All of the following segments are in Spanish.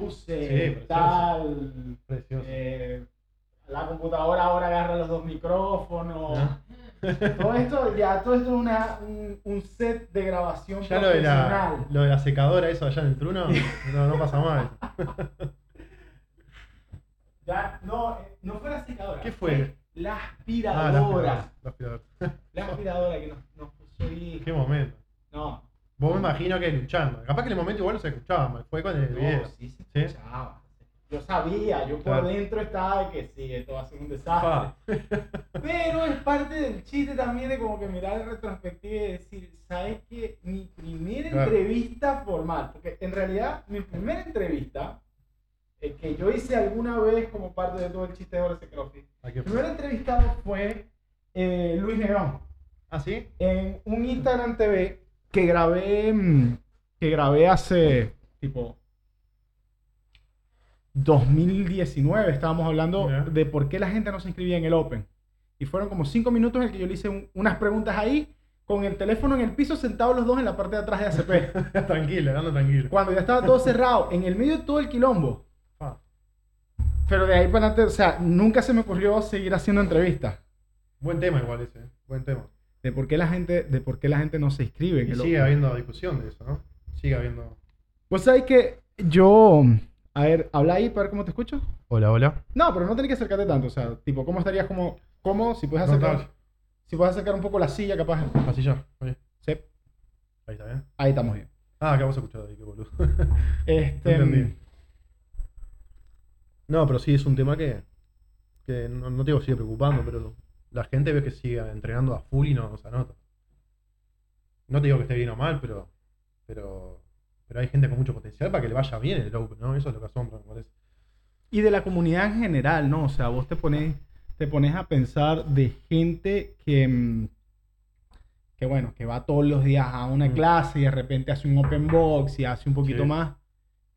luces, Sí, tal. Precioso. eh, la computadora ahora agarra los dos micrófonos. Ajá. Todo esto, ya, todo esto es una, un, un set de grabación Ya lo de, la, profesional. lo de la secadora, eso allá en el truno, no, no pasa más. Ya, no, eh, no fue la secadora. ¿Qué fue? La Ah, la aspiradora. aspiradora, la aspiradora. La aspiradora que nos, nos puso ahí. Qué momento. No, Vos me imagino que luchando. Capaz que en el momento igual no se escuchaba, fue con el no, video. sí se ¿Sí? escuchaba. Yo sabía, yo por Claro. dentro estaba de que sí, esto va a ser un desastre. Pa. Pero es parte del chiste también de como que mirar en retrospectiva y decir, ¿sabes qué? Mi primera Claro. entrevista formal, porque en realidad mi primera entrevista, eh, que yo hice alguna vez como parte de todo el chiste de Horace Crofi, ¿A qué mi fue? primer entrevistado fue eh, Luis Negrón, ¿Ah, sí? en un Instagram TV que grabé, mm, que grabé hace tipo 2019, estábamos hablando de por qué la gente no se inscribía en el Open. Y fueron como cinco minutos en el que yo le hice un- unas preguntas ahí, con el teléfono en el piso, sentados los dos en la parte de atrás de ACP. tranquilo, ando tranquilo. Cuando ya estaba todo cerrado, en el medio de todo el quilombo. Pa. Pero de ahí para adelante, o sea, nunca se me ocurrió seguir haciendo entrevistas. Buen tema igual ese, ¿eh? buen tema. De por qué la gente, de por qué la gente no se inscribe Y sigue habiendo discusión de eso, ¿no? Sigue habiendo... Vos sabés que yo. A ver, habla ahí para ver cómo te escucho. Hola, hola. No, pero no tenés que acercarte tanto. O sea, tipo, ¿cómo estarías como cómodo? Si puedes acercar. Si puedes acercar un poco la silla, capaz. Ya. Oye, Sí, ahí está bien. ahí estamos bien. Ah, acá vamos a escuchar ahí, qué boludo. Este. Entendí. No, pero sí es un tema que, que no, no te digo sigue preocupando, pero la gente ve que sigue entrenando a full y no, se anota. No te digo que esté bien o mal, pero, pero, pero hay gente con mucho potencial para que le vaya bien el Open, ¿no? Eso es lo que asombra, me parece. Y de la comunidad en general, ¿no? O sea, vos te pones, te pones a pensar de gente que. mm, Que bueno, que va todos los días a una Mm. clase y de repente hace un open box y hace un poquito Sí. más.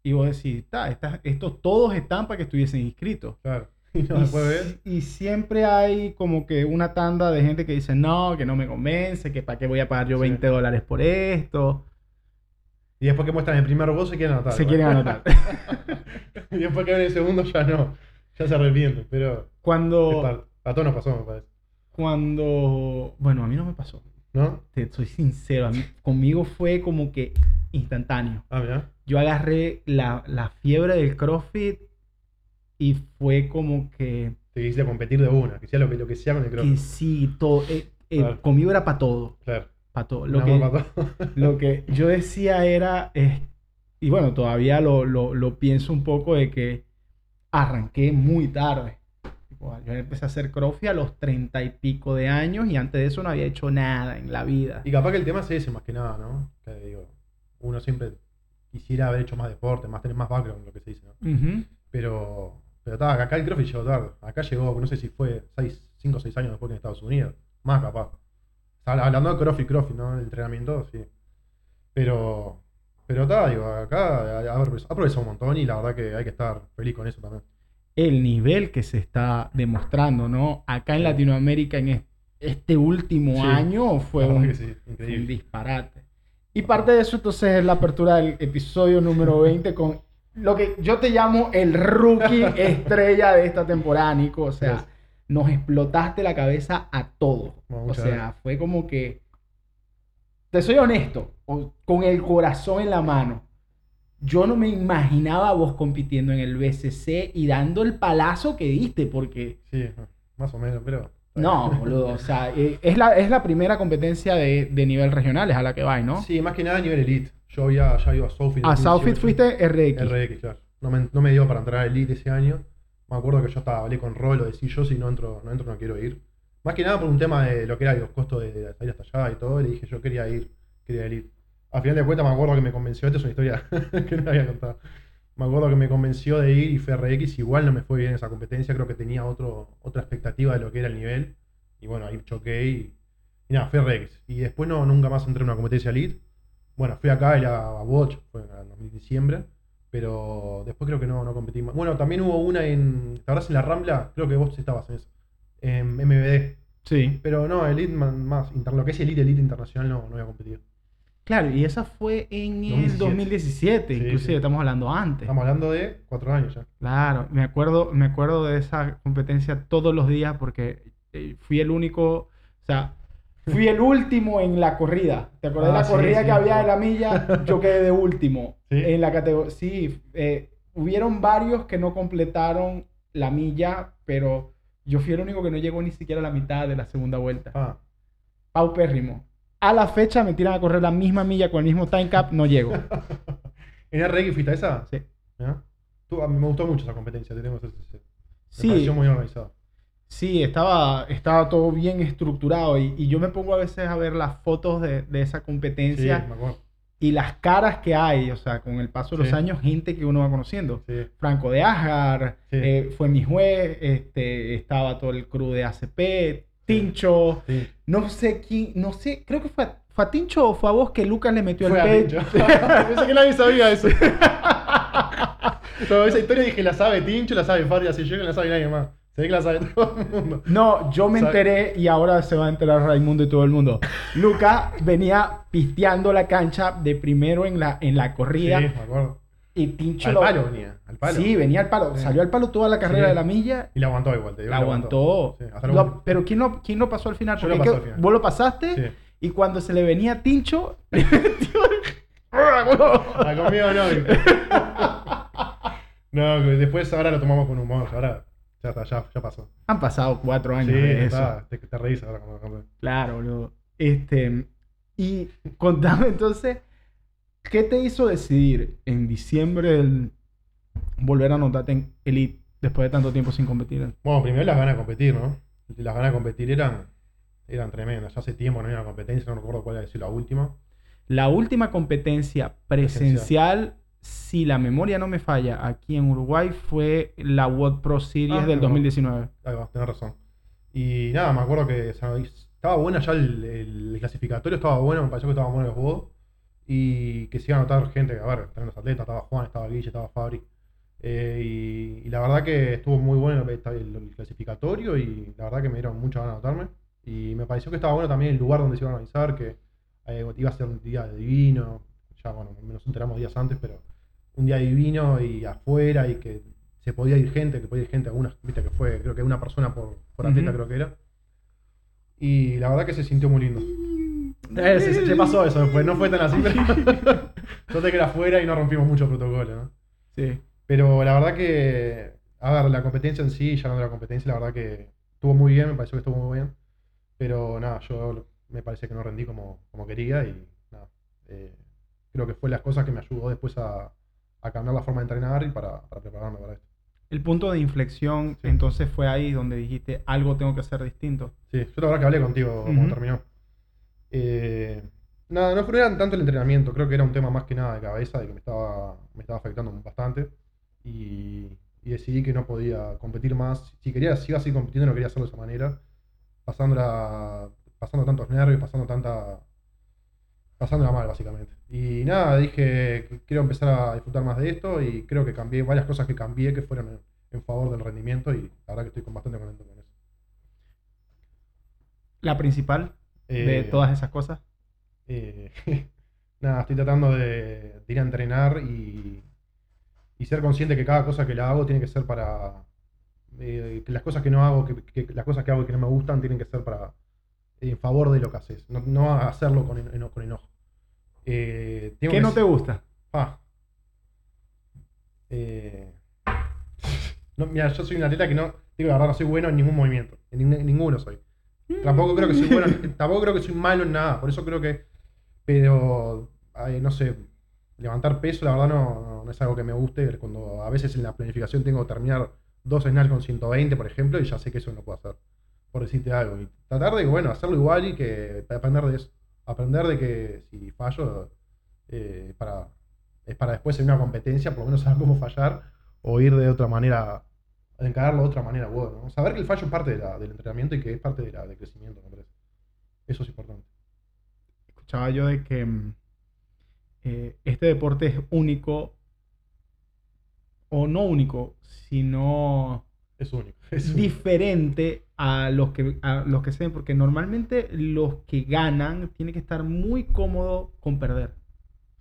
Y vos decís, "Ta, estas- estos todos están para que estuviesen inscritos. Claro. Y no siempre hay como que una tanda de gente que dice, no, que no me convence, que para qué voy a pagar yo Sí. 20 dólares por esto. Y después que muestran el primer voz se quieren anotar. Se igual. quieren anotar. y después que ven el segundo ya no. Ya se arrepienten, pero Cuando, a todos nos pasó, me parece. cuando, bueno, a mí no me pasó. ¿No? Te soy sincero, a mí, conmigo fue como que instantáneo. Ah, mira. Yo agarré la, la fiebre del CrossFit y fue como que, Te quisiste competir de una, que sea lo que, lo que sea con el que crossfit. sí, todo, eh, eh, Claro. conmigo era para todo, Claro. para todo. Lo que, bomba para todo. Lo que yo decía era, eh, y bueno, todavía lo, lo, lo pienso un poco de que arranqué muy tarde. Yo empecé a hacer crossfit a los treinta y pico de años y antes de eso no había hecho nada en la vida. Y capaz que el tema es ese más que nada, ¿no? Que digo, uno siempre quisiera haber hecho más deporte, más tener más background, lo que se dice, ¿no? Pero, pero está, acá el CrossFit llegó tarde. Acá llegó, no sé si fue 5 o 6 años después que en Estados Unidos. Más capaz. Estaba Hablando de CrossFit, CrossFit, ¿no? El entrenamiento, sí. Pero, pero está, digo, acá ha ha progresado un montón y la verdad que hay que estar feliz con eso también. El nivel que se está demostrando, ¿no? Acá en Latinoamérica en es- este último Sí, año fue un, sí, un disparate. Y parte de eso entonces es la apertura del episodio número 20 con lo que yo te llamo el rookie estrella de esta temporada, Nico. O sea, Yes. nos explotaste la cabeza a todos. Bueno, o sea, gracias. fue como que, te soy honesto, con el corazón en la mano. Yo no me imaginaba vos compitiendo en el BCC y dando el palazo que diste, porque Sí, más o menos, pero. no, boludo, o sea, eh, es la, es la primera competencia de, de nivel regional, es a la que vais, ¿no? Sí, más que nada a nivel elite. Yo había ya ido a Southfield. en A Southfit 2018. fuiste RX. RX, claro. No me, no me dio para entrar a Elite ese año. Me acuerdo que yo estaba, hablé con Rolo, decía yo si no entro, no entro, no quiero ir. Más que nada por un tema de lo que era los costos de, de salir hasta allá y todo. Le dije yo quería ir, quería ir. Al final de cuentas me acuerdo que me convenció, esta es una historia que no había contado. Me acuerdo que me convenció de ir y fue RX, igual no me fue bien esa competencia, creo que tenía otro, otra expectativa de lo que era el nivel. Y bueno, ahí choqué y, y nada, fue RX. Y después no, nunca más entré en una competencia Elite. Bueno, fui acá a, a Watch, fue en diciembre, pero después creo que no, no competí más. Bueno, también hubo una en, ¿te en la Rambla? Creo que vos estabas en eso, en MBD. Sí. Pero no, Elite más, lo que es Elite, Elite Internacional no, no había competido. Claro, y esa fue en el 2017. 2017, Sí, inclusive sí. estamos hablando antes. Estamos hablando de cuatro años ya. Claro, me acuerdo, me acuerdo de esa competencia todos los días porque eh, fui el único, o sea, fui el último en la corrida. ¿Te acuerdas de Ah, la sí, corrida sí, que había de la milla? Yo quedé de último ¿Sí? en la categoría. Sí, eh, hubieron varios que no completaron la milla, pero yo fui el único que no llegó ni siquiera a la mitad de la segunda vuelta. Ah, Paupérrimo. A la fecha me tiran a correr la misma milla con el mismo time cap, no llego. ¿En RX fuiste a esa? Sí. Tú- a mí me gustó mucho esa competencia, te tengo que ser sincero. Me Sí, pareció muy organizado. Sí, estaba, estaba todo bien estructurado y, y yo me pongo a veces a ver las fotos de, de esa Sí, competencia acuerdo. y las caras que hay, o sea, con el paso de los Sí. años, gente que uno va conociendo. Sí. Franco de Sí. eh, fue mi juez, este, estaba todo el crew de ACP, Tincho, Sí. no sé quién, no sé, creo que fue a, fue a Tincho o fue a vos que Lucas le metió Fue el pecho. Pensé que nadie sabía eso. Toda esa historia dije, la sabe Tincho, la sabe Fabri, así yo no la sabe nadie más. Que la sabe todo el mundo. No, yo me Sabe- enteré y ahora se va a enterar Raimundo y todo el mundo. Luca venía pisteando la cancha de primero en la, en la Sí, corrida me acuerdo. y Tincho Al lo- palo venía, al palo. Sí, venía al palo. Sí. Salió al palo toda la carrera Sí. de la milla. Y la aguantó igual, te digo. La aguantó. Sí, Lo- pero ¿quién no, ¿quién no pasó al final? Yo lo Porque que- al final. vos lo pasaste Sí. y cuando se le venía a Tincho, le metió Ah, conmigo no. no, después ahora lo tomamos con humor. Ahora ya está, ya, ya pasó. Han pasado cuatro Sí, años de ya eso. está, te, te reís ahora cuando cuando- Claro, boludo. Este, y contame entonces, ¿qué te hizo decidir en diciembre del volver a anotarte en Elite después de tanto tiempo sin competir? Bueno, primero las ganas de competir, ¿no? Las ganas de competir eran, eran tremendas. Ya hace tiempo no había una competencia, no recuerdo cuál era la última. La última competencia presencial, si la memoria no me falla, aquí en Uruguay fue la World Pro Series Ah, del no. 2019. Ahí va, tenés razón. Y nada, me acuerdo que o sea, estaba buena ya el, el clasificatorio, estaba bueno, me pareció que estaban buenos los juegos. Y que se iba a notar gente, a ver, estaban los atletas, estaba Juan, estaba Guille, estaba Fabri. Eh, y, y la verdad que estuvo muy bueno el, el- el clasificatorio y la verdad que me dieron mucha ganas de anotarme. Y me pareció que estaba bueno también el lugar donde se iba a organizar, que eh, iba a ser un día divino. Ya, bueno, nos enteramos días antes, pero un día divino y afuera y que se podía ir gente, que podía ir gente, algunas, viste que fue, creo que una persona por, por atleta Ujú. creo que era. Y la verdad que se sintió muy lindo. Eh, se, se pasó eso después, no fue tan así, pero yo sé que era afuera y no rompimos mucho protocolo, ¿no? Sí. Pero la verdad que, a ver, la competencia en sí, ya no de la competencia, la verdad que estuvo muy bien, me pareció que estuvo muy bien. Pero nada, yo me parece que no rendí como, como quería y nada. eh, creo que fue las cosas que me ayudó después a, a cambiar la forma de entrenar y para, para prepararme para esto. El punto de inflexión, Sí. entonces fue ahí donde dijiste algo tengo que hacer distinto. Sí, yo la verdad que hablé contigo cuando Ujú. terminó. Eh, nada, no era tanto el entrenamiento, creo que era un tema más que nada de cabeza, de que me estaba, me estaba afectando bastante. Y, y decidí que no podía competir más. Si quería, si iba a seguir compitiendo, no quería hacerlo de esa manera. Pasándola, pasando tantos nervios, pasando tanta. Pasándola mal, básicamente. Y nada, dije que quiero empezar a disfrutar más de esto y creo que cambié varias cosas que cambié que fueron en, en favor del rendimiento y la verdad que estoy con- bastante contento con eso. La principal de Eh, todas esas cosas. Eh, nada, estoy tratando de, de ir a entrenar y, y ser consciente que cada cosa que la hago tiene que ser para. eh, que las cosas que no hago, que, que las cosas que hago y que no me gustan tienen que ser para. en favor de lo que haces. No, no hacerlo con, eno- con enojo. Eh, ¿Qué no te gusta? Ah. Eh, no, mira, yo soy un atleta que no. Digo la verdad, no soy bueno en ningún movimiento. En, en ninguno soy. Tampoco creo que soy bueno, en- tampoco creo que soy malo en nada, por eso creo que, pero, ay, no sé, levantar peso la verdad no, no- no es algo que me guste, cuando a veces en la planificación tengo que terminar dos snatch con 120, por ejemplo, y ya sé que eso no puedo hacer, por decirte algo, y tratar de, bueno, hacerlo igual y que aprender de eso, aprender de que si fallo, eh, para, es para después en una competencia, por lo menos saber cómo fallar, o ir de otra manera encararlo de otra manera, bueno, ¿no? Saber que el fallo es parte de la- del entrenamiento y que es parte de la, del crecimiento, me parece. Eso es importante. Escuchaba yo de que mm, eh, este deporte es único, o no único, sino Es único. Es único. diferente a los que a los que se ven, porque normalmente los que ganan tienen que estar muy cómodos con perder.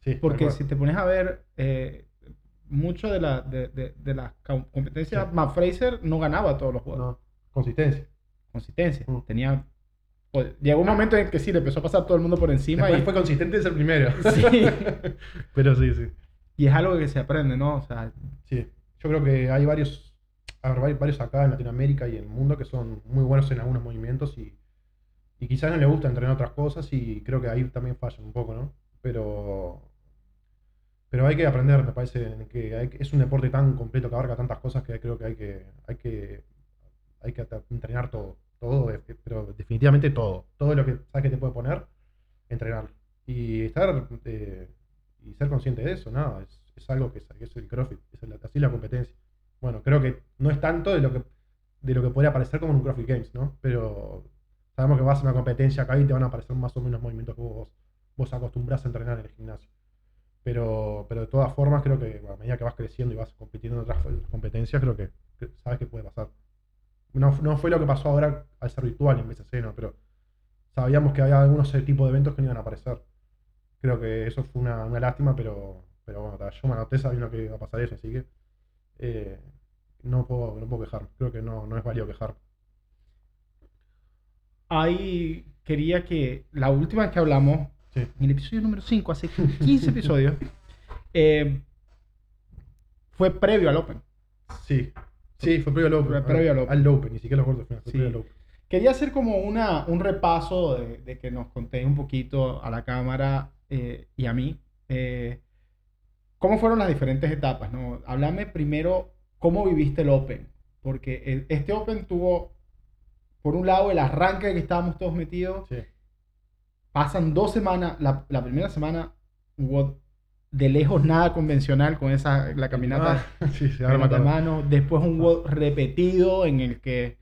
Sí, Porque si te pones a ver, eh, mucho de, la, de, de- de las com- competencias, Sí. Matt Fraser no ganaba todos los juegos. No, consistencia. Consistencia. Mm. Tenía. pues, llegó un momento en que sí, le empezó a pasar todo el mundo por encima Después y, fue consistente desde el primero. Sí. Pero sí, sí. y es algo que se aprende, ¿no? O sea, Sí, yo creo que hay varios, a ver, vari- varios acá en Latinoamérica y en el mundo que son muy buenos en algunos movimientos y, y quizás no les gusta entrenar otras cosas y creo que ahí también fallan un poco, ¿no? Pero, pero hay que aprender, me parece, que hay es un deporte tan completo que abarca tantas cosas que creo que hay que, hay que, hay que entrenar todo, todo, eh, pero definitivamente todo, todo lo que sabes que te puede poner, entrenarlo. Y estar eh, y ser consciente de eso, nada, es, es algo que es, el CrossFit, es así la competencia. Bueno, creo que no es tanto de lo que de lo que podría parecer como en un CrossFit Games, ¿no? Pero sabemos que vas a una competencia acá y te van a aparecer más o menos movimientos que vos, vos acostumbras a entrenar en el gimnasio. Pero, pero de todas formas, creo que a medida que vas creciendo y vas compitiendo en otras competencias, creo que, sabes que puede pasar. No, no fue lo que pasó ahora al ser virtual en BCC, ¿no? Pero sabíamos que había algunos tipos de eventos que no iban a aparecer. Creo que eso fue una, lástima, pero, pero bueno, yo me anoté sabiendo que iba a pasar eso, así que eh, no, puedo, no puedo quejarme. Creo que no, no es válido quejar. ahí quería que la última que hablamos, Sí. en el episodio número 5, hace 15 episodios, eh, fue previo al Open. Sí, sí, fue previo al Open. Fue previo al Open. Al Open, ni siquiera los fue Sí. previo al Open. Quería hacer como una, un repaso de, de que nos contéis un poquito a la cámara eh, y a mí. eh, ¿Cómo fueron las diferentes etapas? ¿no? Háblame primero cómo viviste el Open. Porque este Open tuvo, por un lado, el arranque que estábamos todos metidos. Sí, Pasan dos semanas. La, la primera semana hubo de lejos nada convencional con esa, la caminata Ah, sí, se arma de mano. Después un WOD repetido en el que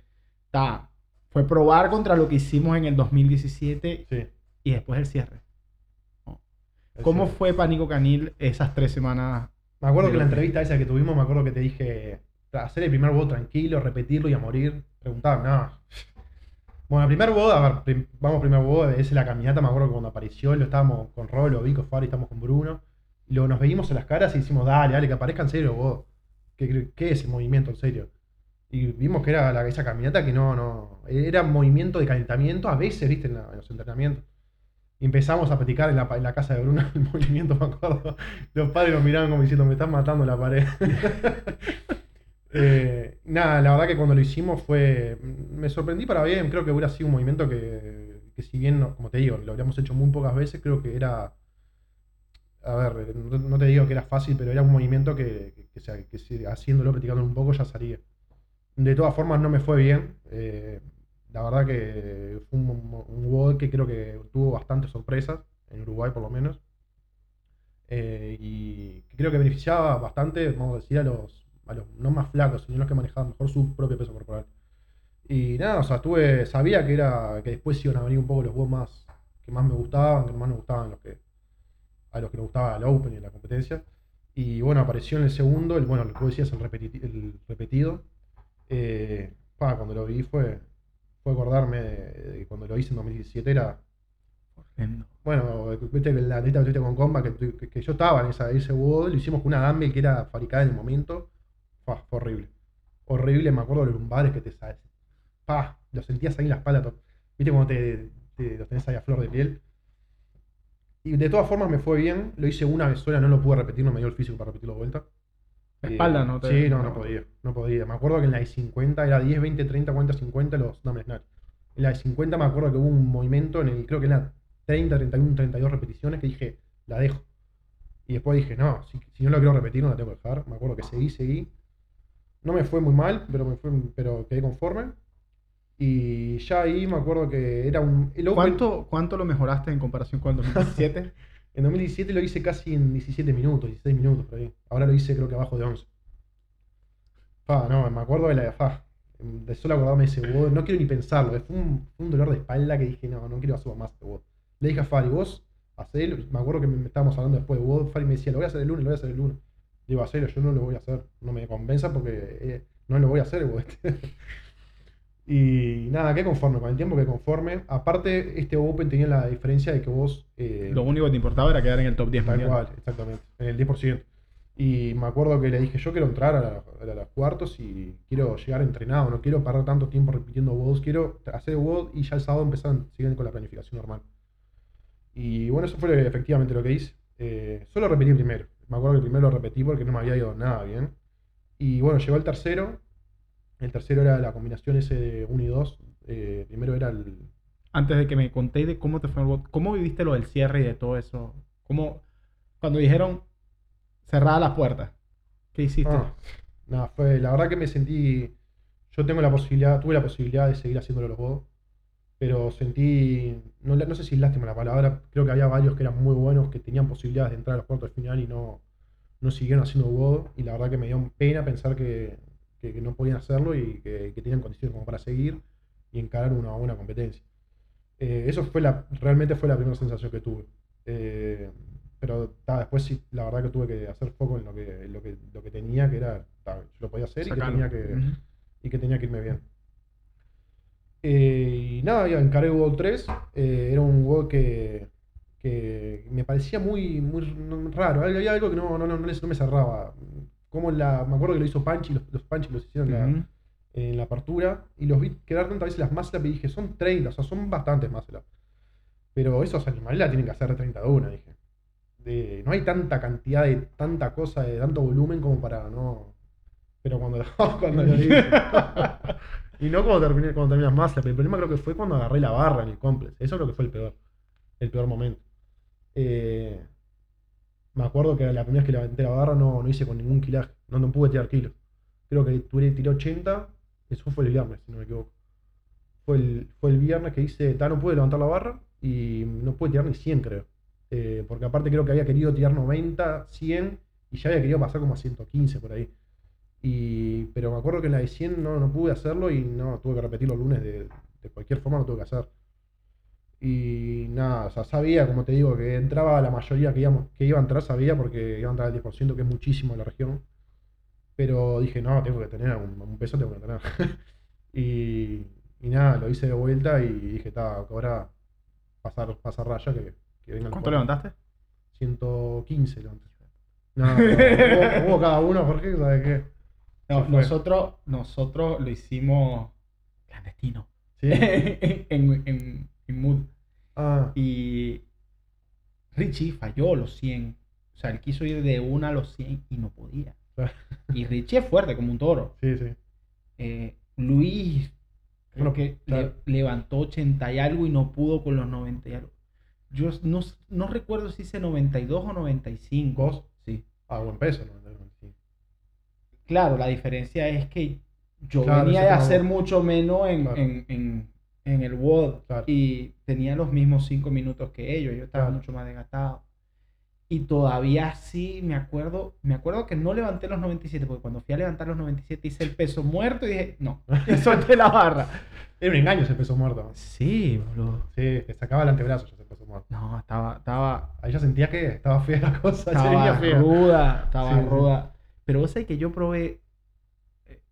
ta, fue probar contra lo que hicimos en el 2017 Sí, y después el cierre. ¿Cómo fue Pánico Canil esas tres semanas? Me acuerdo que en la entrevista esa que tuvimos, me acuerdo que te dije, hacer el primer WOD tranquilo, repetirlo y a morir. Preguntaban, no. Bueno, el primer WOD, a ver, prim- vamos primer WOD, es la caminata, me acuerdo que cuando apareció, lo estábamos con Rolo, Vico, Fari, estamos con Bruno. Y luego nos veíamos en las caras y decimos, dale, dale, que aparezca en serio WOD. ¿Qué, qué es ese movimiento en serio? Y vimos que era la, esa caminata que no, no, era movimiento de calentamiento a veces, viste, en, la- en los entrenamientos. Empezamos a platicar en la, casa de Bruno el movimiento, me acuerdo. Los padres nos miraban como diciendo, me están matando la pared. Eh, nada, la verdad que cuando lo hicimos fue. Me sorprendí para bien. Creo que hubiera sido un movimiento que, que si bien, como te digo, lo habríamos hecho muy pocas veces, creo que era. A ver, no, no te digo que era fácil, pero era un movimiento que, que, que que haciéndolo, practicándolo un poco, ya salía. De todas formas, no me fue bien. Eh, la verdad que fue un, un que creo que tuvo bastantes sorpresas, en Uruguay por lo menos. Eh, y creo que beneficiaba bastante, vamos a decir, a los, a los no más flacos, sino los que manejaban mejor su propio peso corporal. Y nada, o sea, estuve, sabía que era que después iban a venir un poco los WOD más que más me gustaban, que más me gustaban los que a los que les gustaba el Open y la competencia. Y bueno, apareció en el segundo, el, bueno, lo que decías, el, el repetido. Eh, cuando lo vi fue, fue acordarme de, de cuando lo hice en 2017, era, Horrendo. bueno, viste que la neta que tuviste con Comba, que, que- que yo estaba en esa, ese WOD, lo hicimos con una dumbbell que era fabricada en el momento. Fue horrible. Horrible, me acuerdo de los lumbares que te sales. Pa, lo sentías ahí en la espalda. to- Viste cuando te, te- los tenés ahí a flor de piel. Y de todas formas me fue bien. Lo hice una vez sola, no lo pude repetir, no me dio el físico para repetirlo de vuelta. La Eh, espalda, ¿no? te- Sí, no, no podía. No podía. Me acuerdo que en la de 50 era 10, 20, 30, 40, 50 los dumbbell snatch. En la de 50 me acuerdo que hubo un movimiento en el, creo que en la 30, 31, 32 repeticiones que dije, la dejo. Y después dije, no, si, si no lo quiero repetir, no la tengo que dejar. Me acuerdo que seguí, seguí. No me fue muy mal, pero, me fue, pero quedé conforme. Y ya ahí me acuerdo que era un. El Open- ¿Cuánto, ¿Cuánto lo mejoraste en comparación con el 2017? En 2017 lo hice casi en 17 minutos, 16 minutos por ahí. Ahora lo hice creo que abajo de 11. Fa, no, me acuerdo de la fa. De solo acordarme ese WOD, no quiero ni pensarlo. Fue un, un dolor de espalda que dije, no, no quiero hacer más este WOD. Le dije a Fari, vos, hacelo. Me acuerdo que me estábamos hablando después de WOD. Fari me decía, lo voy a hacer el lunes, lo voy a hacer el lunes. Digo, hacelo, yo no lo voy a hacer. No me convenza porque eh, no lo voy a hacer, vos. Y nada, qué conforme, con el tiempo que conforme. Aparte, este Open tenía la diferencia de que vos... eh, Lo único que te importaba era quedar en el top 10 Tal cual, exactamente. En el 10%. Y me acuerdo que le dije, yo quiero entrar a, la- a los cuartos y quiero llegar entrenado, no quiero perder tanto tiempo repitiendo WODs, quiero hacer WOD y ya el sábado empezar a seguir con la planificación normal. Y bueno, eso fue efectivamente lo que hice. Eh, solo repetí primero. Me acuerdo que el primero lo repetí porque no me había ido nada bien. Y bueno, llegó el tercero. El tercero era la combinación ese de 1 y 2. Eh, primero era el, Antes de que me contéis de cómo te fue el bot, ¿cómo viviste lo del cierre y de todo eso? ¿Cómo, cuando dijeron cerrada las puertas, ¿qué hiciste? Ah, nada, fue, la verdad que me sentí, yo tengo la posibilidad, tuve la posibilidad de seguir haciéndolo los juegos, pero sentí, no, no sé si es lástima la palabra, creo que había varios que eran muy buenos, que tenían posibilidades de entrar a los cuartos de final y no, no siguieron haciendo WOD, y la verdad que me dio pena pensar que, que- que no podían hacerlo y que, que tenían condiciones como para seguir y encarar una buena competencia. Eh, eso fue la, realmente fue la primera sensación que tuve. Eh, pero ta, después sí, la verdad que tuve que hacer foco en lo que, en lo que, lo que tenía, que era, ta, yo lo podía hacer y que, tenía que, y que tenía que irme bien. Eh, y nada, ya encaré WoW 3. eh, era un WoW que, que me parecía muy, muy raro. Había algo que no, no, no, no me cerraba. Como la, me acuerdo que lo hizo Panchi, los, los Panchi los hicieron en la- Ujú. en la apertura y los vi quedar tantas veces las más y dije, son 30, o sea, son bastantes más Pero esos animales la tienen que hacer de 30 de una, dije. De- no hay tanta cantidad de tanta cosa, de tanto volumen como para no. Pero cuando, cuando lo hice. y no cuando, terminé, cuando terminas más El problema creo que fue cuando agarré la barra en el complex. Eso creo que fue el peor. El peor momento. Eh, me acuerdo que la primera vez que levanté la barra no, no hice con ningún kilaje. No, no pude tirar kilos. Creo que tuve, tiré 80. Eso fue el viernes, si no me equivoco. Fue el, fue el viernes que hice. ta, no pude levantar la barra y no pude tirar ni 100, creo. Eh, porque aparte creo que había querido tirar 90, 100 y ya había querido pasar como a 115 por ahí. Y, pero me acuerdo que en la de 100 no, no pude hacerlo y no tuve que repetirlo el lunes de, de cualquier forma, lo tuve que hacer. Y nada, o sea, sabía, como te digo, que entraba la mayoría que, íbamos, que iba a entrar, sabía porque iba a entrar el 10%, que es muchísimo en la región. Pero dije, no, tengo que tener un, un peso, tengo que tener. y, y nada, lo hice de vuelta y dije, está, ahora pasar, pasar raya, que, que venga el ¿Cuánto levantaste? 115 levanté. No, no, hubo, hubo cada uno, Jorge, ¿sabes qué? No, nosotros, nosotros lo hicimos clandestino. Sí. en, en, Mood. Ah, Y Richie falló los 100. O sea, él quiso ir de una a los 100 y no podía. Y Richie es fuerte como un toro. sí, sí. Eh, Luis creo Bueno, que claro. le- levantó 80 y algo y no pudo con los 90 y algo. Yo no, no recuerdo si hice 92 o 95. ¿Vos? Sí. Ah, buen peso, ¿no? Sí. Claro, la diferencia es que yo Claro, venía de hacer mucho menos en, Claro. en, en, en el WOD Claro. y tenía los mismos 5 minutos que ellos. Yo estaba Claro. mucho más desgastado. Y todavía sí me acuerdo, me acuerdo que no levanté los 97, porque cuando fui a levantar los 97 hice el peso muerto y dije, no, solté la barra. Era un engaño ese peso muerto. Sí, boludo. Sí, te sacaba el antebrazo ese peso muerto. No, estaba, estaba, Ahí ya sentía que estaba fea la cosa, estaba fea. ruda, estaba Sí, sí. ruda. Pero vos sabés que yo probé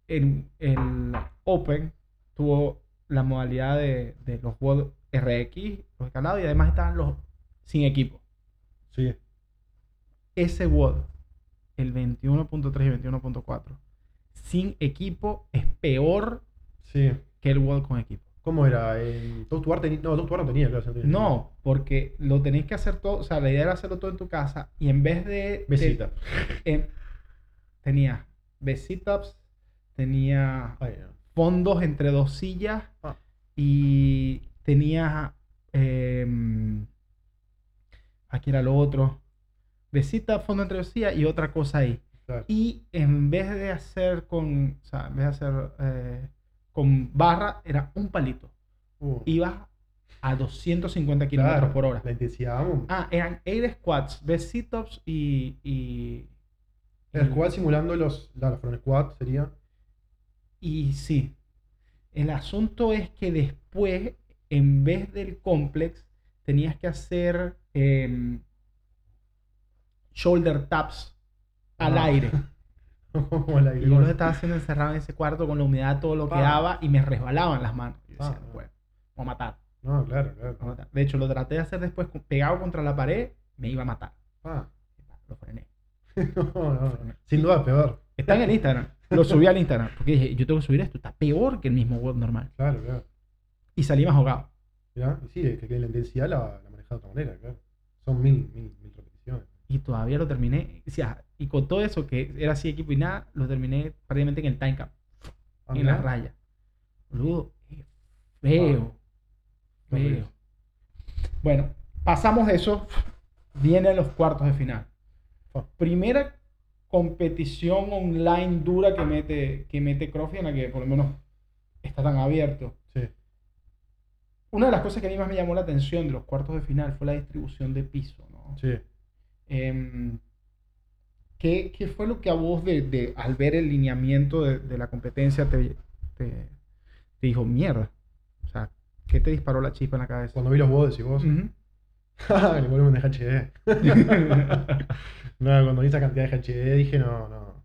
el, el Open, tuvo la modalidad de, de los WOD RX, los escalados, y además estaban los sin equipo. Sí, Ese WOD, el 21.3 y 21.4, sin equipo es peor sí. que el WOD con equipo. ¿Cómo era? El tenía- No, Toast no tenía, claro. tenía. No, porque lo tenéis que hacer todo, o sea, la idea era hacerlo todo en tu casa y en vez de... Besita. em, tenía besitos, tenía Ay, no. fondos entre dos sillas. Y tenía... em, aquí era lo otro. Besita, fondo entre sillas y otra cosa ahí. Claro. Y en vez de hacer con, o sea, en vez de hacer eh, con barra, era un palito. Uh, Ibas a 250 kilómetros claro, por hora. Ah, eran 8 squats, ves sit-ups y, y, El squat simulando los. La, la front squat sería. y sí. El asunto es que después, en vez del complex, tenías que hacer em, shoulder taps al Ah. aire. Como el aire. Y yo los estaba haciendo encerrado en ese cuarto con la humedad, todo lo que daba y me resbalaban las manos. Yo decía, Pa. no puedo, voy a matar. No, claro, claro. voy a matar. De hecho, lo traté de hacer después pegado contra la pared, me iba a matar. Ah. Lo frené. no, no. Sin duda peor. Está en el Instagram. Lo subí al Instagram. Porque dije, yo tengo que subir esto. Está peor que el mismo WOD normal. Claro, claro. Y salí más ahogado. ¿Ya? Y sí, es que la intensidad la, la maneja de otra manera, claro. Son mil, mil, mil repeticiones. Y todavía lo terminé. O sea, y con todo eso que era así equipo y nada, lo terminé prácticamente en el time cap. Ah, en la raya. Boludo, feo. Horrible. Feo. Bueno, pasamos de eso. Vienen los cuartos de final. Ah. Primera competición online dura que mete, que mete Crofi en la que por lo menos está tan abierto. Sí. Una de las cosas que a mí más me llamó la atención de los cuartos de final fue la distribución de piso. ¿no? Sí. Em, ¿qué, qué fue lo que a vos, de, de- al ver el lineamiento de, de la competencia, te, te- te dijo, mierda? O sea, ¿qué te disparó la chispa en la cabeza? Cuando vi los bodes y vos, Ujú. el volumen de HD. no, cuando vi esa cantidad de HD dije, no, no.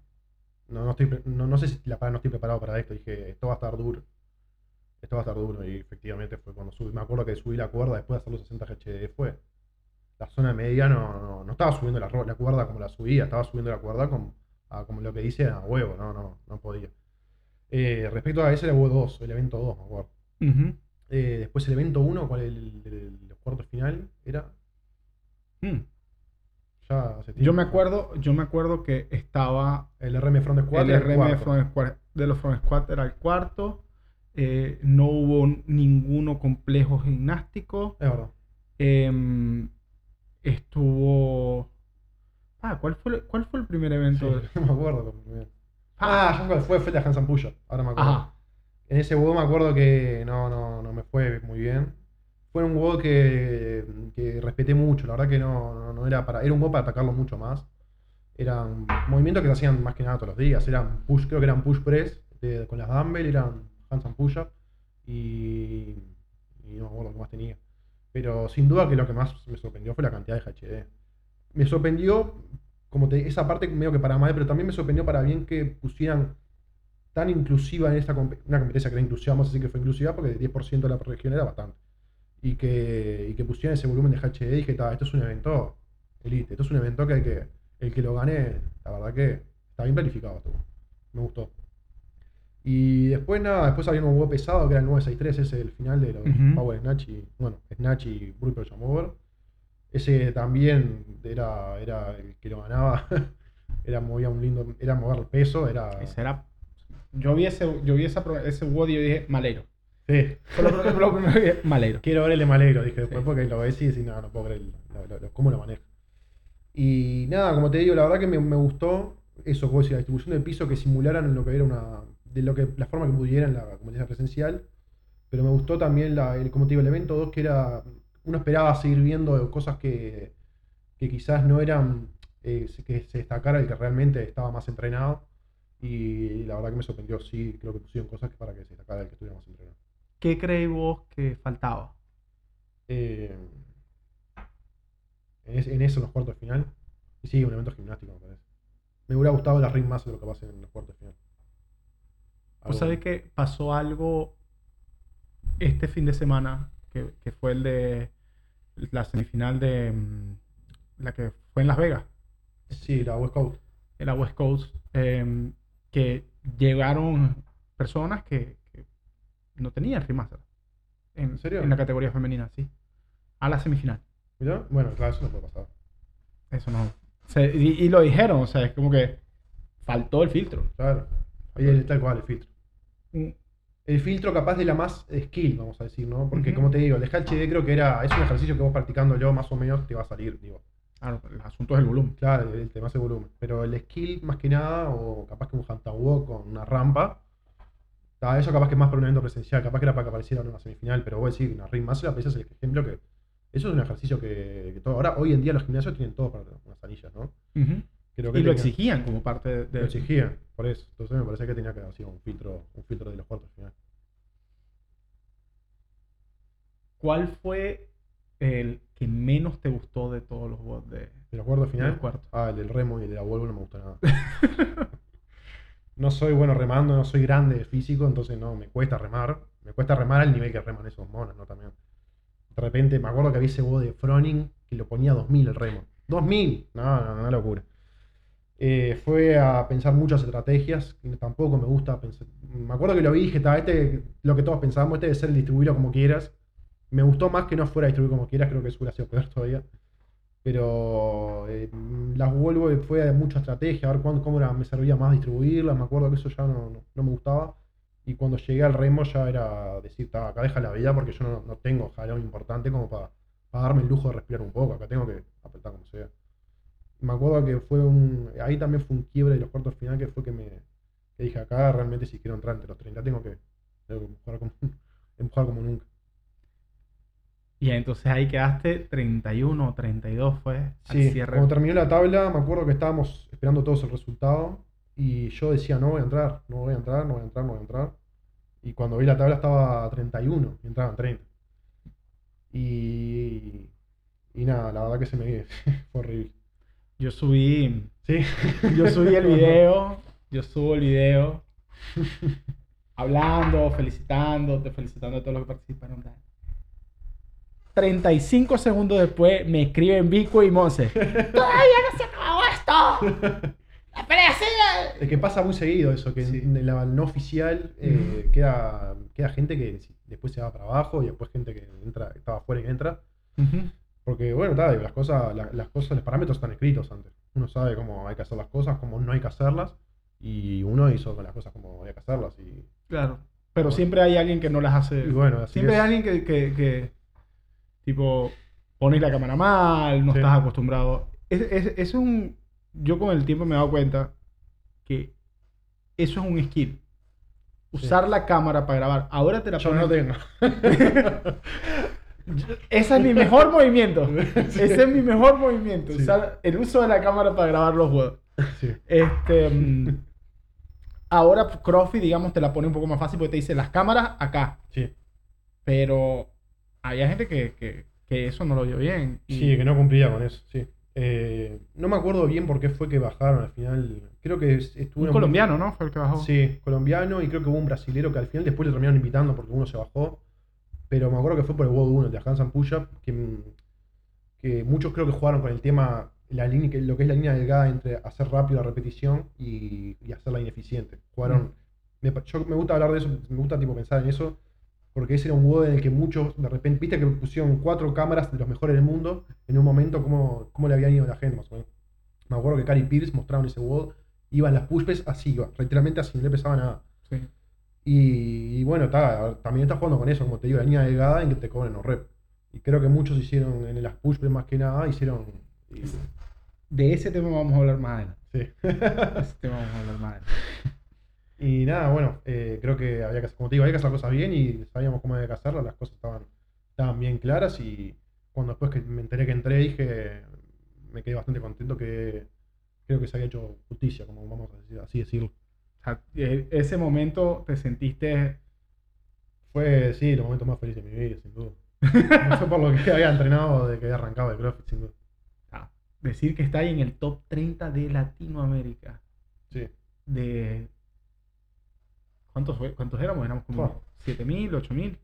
No, no, estoy, no, no sé si la, no estoy preparado para esto. Dije, esto va a estar duro. Esto va a estar duro. Y efectivamente fue cuando subí. Me acuerdo que subí la cuerda después de hacer los 60 HD. Fue. La zona media no, no, no estaba subiendo la, la cuerda como la subía. Estaba subiendo la cuerda como, a- como lo que dice a huevo. No, no, no podía. Eh, respecto a ese, era hubo 2, el evento 2, me acuerdo. Eh, después el evento 1, ¿cuál es el, el, el- los cuartos final? Era. Mm. Ya hace Yo tiempo. me acuerdo, yo me acuerdo que estaba El RM Front Squad el RM cuarto. Front Squad- de los Front Squad era el cuarto. eh, no hubo ninguno complejo gimnástico. Es verdad. Em, estuvo. Ah, ¿cuál fue, el- ¿cuál fue el primer evento? Sí, no me acuerdo. Ah, ya acuerdo, fue, fue la Hansan Push Ahora me acuerdo. Ajá. En ese WoD me acuerdo que no, no, no me fue muy bien. Fue un WoD que, que respeté mucho. La verdad que no, no, era para. Era un WoD para atacarlo mucho más. Eran movimientos que se hacían más que nada todos los días. Eran push, creo que eran push press con las dumbbell, eran hands and push. Y, y no me acuerdo qué más tenía. Pero sin duda que lo que más me sorprendió fue la cantidad de HD. Me sorprendió, como te, esa parte medio que para mal, pero también me sorprendió para bien que pusieran tan inclusiva en esta compe- una competencia que era inclusiva, vamos a que fue inclusiva, porque el 10% de la región era bastante. Y que, y que pusieran ese volumen de HD, dije, "Ta, esto es un evento elite, esto es un evento que, hay que el que lo gane, la verdad que está bien planificado. Me gustó. Y después nada, después había un huevo pesado que era el 963, ese el final de los. Power Snatch y, bueno, Snatch y Brute Jam Over. Ese también era, era el que lo ganaba, era movía un lindo, era mover el peso, era... Ese era- Yo vi ese, yo vi esa, ese WOD y yo dije, malero. Sí, Fue lo, lo- lo primero que quiero ver el de Malero, dije después Sí. porque lo ves y decís, no, no puedo creer lo- lo- lo- cómo lo maneja. Y nada, como te digo, la verdad que me, me gustó eso, como decía, la distribución del piso que simularan lo que era una. de lo que la forma que pudiera en la competencia presencial. Pero me gustó también la, el, como te digo, el evento 2 que era. Uno esperaba seguir viendo cosas que, que quizás no eran. eh, que se destacara el que realmente estaba más entrenado. Y la verdad que me sorprendió, sí, creo que pusieron cosas que para que se destacara el que estuviera más entrenado. ¿Qué creéis vos que faltaba? Eh, en, es- en eso, en los cuartos de final. Y sí, un evento gimnástico, me parece. Me hubiera gustado la ring más de lo que pasa en los cuartos de final. Vos sabés que pasó algo este fin de semana, que, que fue el de la semifinal de mm, la que fue en Las Vegas, Sí, la West Coast. la West Coast, em, que llegaron personas que no tenían remaster. En, ¿En serio? En la categoría femenina, sí. A la semifinal. ¿Mirá? Bueno, claro, eso no puede pasar. Eso no. Se- y, y lo dijeron, o sea, es como que faltó el filtro. Claro. Ahí es tal cual el filtro. Mm, El filtro capaz de la más skill, vamos a decir, ¿no? Porque como te digo, el HD creo que era, es un ejercicio que vos practicando yo más o menos te va a salir, digo. Claro, el asunto es el volumen. Claro, el tema es el volumen. Pero el skill más que nada, o capaz que un hand walk con una rampa, ta, eso capaz que es más para un evento presencial, capaz que era para que apareciera en una semifinal, pero vos decís, una ring master, ese es el ejemplo que. Eso es un ejercicio que, que todo. Ahora, hoy en día los gimnasios tienen todo para unas anillas, ¿no? Ujú. Creo que Y lo tenía- exigían como parte de... Lo exigían, por eso. Entonces me parece que tenía que haber sido un filtro, un filtro de los cuartos final. ¿Cuál fue el que menos te gustó de todos los bots de... ¿De los cuartos de final? los cuartos? Ah, el del remo y el de la Volvo no me gusta nada. no soy bueno remando, no soy grande físico, entonces no, me cuesta remar. Me cuesta remar al nivel que reman esos monos, ¿no? También. De repente, me acuerdo que había ese huevo de Froning que lo ponía a 2000 el remo. ¡2000! No, no, una locura. Eh, fue a pensar muchas estrategias, tampoco me gusta pensar. Me acuerdo que lo vi y dije, "Ta, este, lo que todos pensábamos, este debe ser el distribuirlo como quieras. Me gustó más que no fuera distribuir como quieras, creo que eso hubiera sido peor todavía. Pero eh, las vuelvo y fue de mucha estrategia, a ver cuándo, cómo era- me servía más distribuirlas. Me acuerdo que eso ya no, no- me gustaba. Y cuando llegué al remo ya era decir, "Ta, acá deja la vida porque yo no, no tengo jalón importante como para, darme el lujo de respirar un poco. Acá tengo que apretar como sea. Me acuerdo que fue un. Ahí también fue un quiebre de los cuartos final que fue que me. Dije, acá realmente si quiero entrar entre los 30 tengo que, tengo que empujar, como, empujar como nunca. Y entonces ahí quedaste 31 o 32 fue al Sí, cierre. cuando terminó la tabla, me acuerdo que estábamos esperando todos el resultado. Y yo decía, no voy a entrar, no voy a entrar, no voy a entrar, no voy a entrar. Y cuando vi la tabla estaba a 31 y entraban 30. Y. Y nada, la verdad que se me fue horrible. Yo subí, Sí. yo subí el video, yo subo el video hablando, felicitándote, felicitando a todos los que participaron. Tal. 35 segundos después me escriben Vico y Monse. ¡Todavía no se acabó esto! ¡La pelea sigue! Es que pasa muy seguido eso, que Sí. en la no oficial eh, queda, queda gente que después se va para abajo y después gente que entra, estaba afuera y entra. Porque bueno, las cosas, la- las cosas, los parámetros están escritos antes. Uno sabe cómo hay que hacer las cosas, cómo no hay que hacerlas. Y uno hizo con las cosas como había que hacerlas. Y, Claro. Pero Bueno. siempre hay alguien que no las hace. y bueno, así siempre es. hay alguien que, que, que, tipo, pones la cámara mal, no Sí. estás acostumbrado. Es, es, es un. Yo con el tiempo me he dado cuenta que eso es un skill. Usar la cámara para grabar. Ahora te la Yo no tengo. Ese es mi mejor movimiento. Ese es mi mejor movimiento. Sí. Usar el uso de la cámara para grabar los juegos. Sí. Este, mm, ahora Crofi, digamos, te la pone un poco más fácil porque te dice las cámaras acá. Sí. Pero había gente que, que, que eso no lo vio bien. Y- Sí, que no cumplía con eso, sí. Eh, no me acuerdo bien por qué fue que bajaron al final. Creo que es- Un colombiano, ¿no? Fue el que bajó. Sí, colombiano y creo que hubo un brasilero que al final después le terminaron invitando porque uno se bajó. Pero me acuerdo que fue por el WOD 1, el de Hansan Push-Up, que, mm, que muchos creo que jugaron con el tema, la línea, que- lo que es la línea delgada entre hacer rápido la repetición y, y hacerla ineficiente. Jugaron. Me, pa- yo me gusta hablar de eso, me gusta tipo pensar en eso, porque ese era un WOD en el que muchos, de repente, viste que pusieron cuatro cámaras de los mejores del mundo en un momento, cómo, cómo le habían ido a la gente, más o menos. Me acuerdo que Cari Pierce mostraron ese WOD, iban las push así, iba, literalmente así, no le pesaba nada. Sí. Y, y bueno, ta, también está jugando con eso, como te digo, la línea delgada en que te cobren los rep. Y creo que muchos hicieron en las push más que nada, hicieron. y- De ese tema vamos a hablar más adelante. sí. De ese tema vamos a hablar más adelante. y nada, bueno, eh, creo que había que, como te digo, había que hacer las cosas bien y sabíamos cómo había que hacerlas, las cosas estaban, estaban bien claras. Y cuando después que me enteré que entré, dije, me quedé bastante contento que creo que se había hecho justicia, como vamos a decir, así decirlo. O sea, e- ese momento te sentiste. Fue, sí, el momento más feliz de mi vida, sin duda. No fue por lo que había entrenado de que había arrancado de CrossFit, sin duda. ah, decir que está ahí en el top 30 de Latinoamérica. Sí. De. ¿Cuántos, cuántos éramos? Éramos como Fua. 7000, 8000,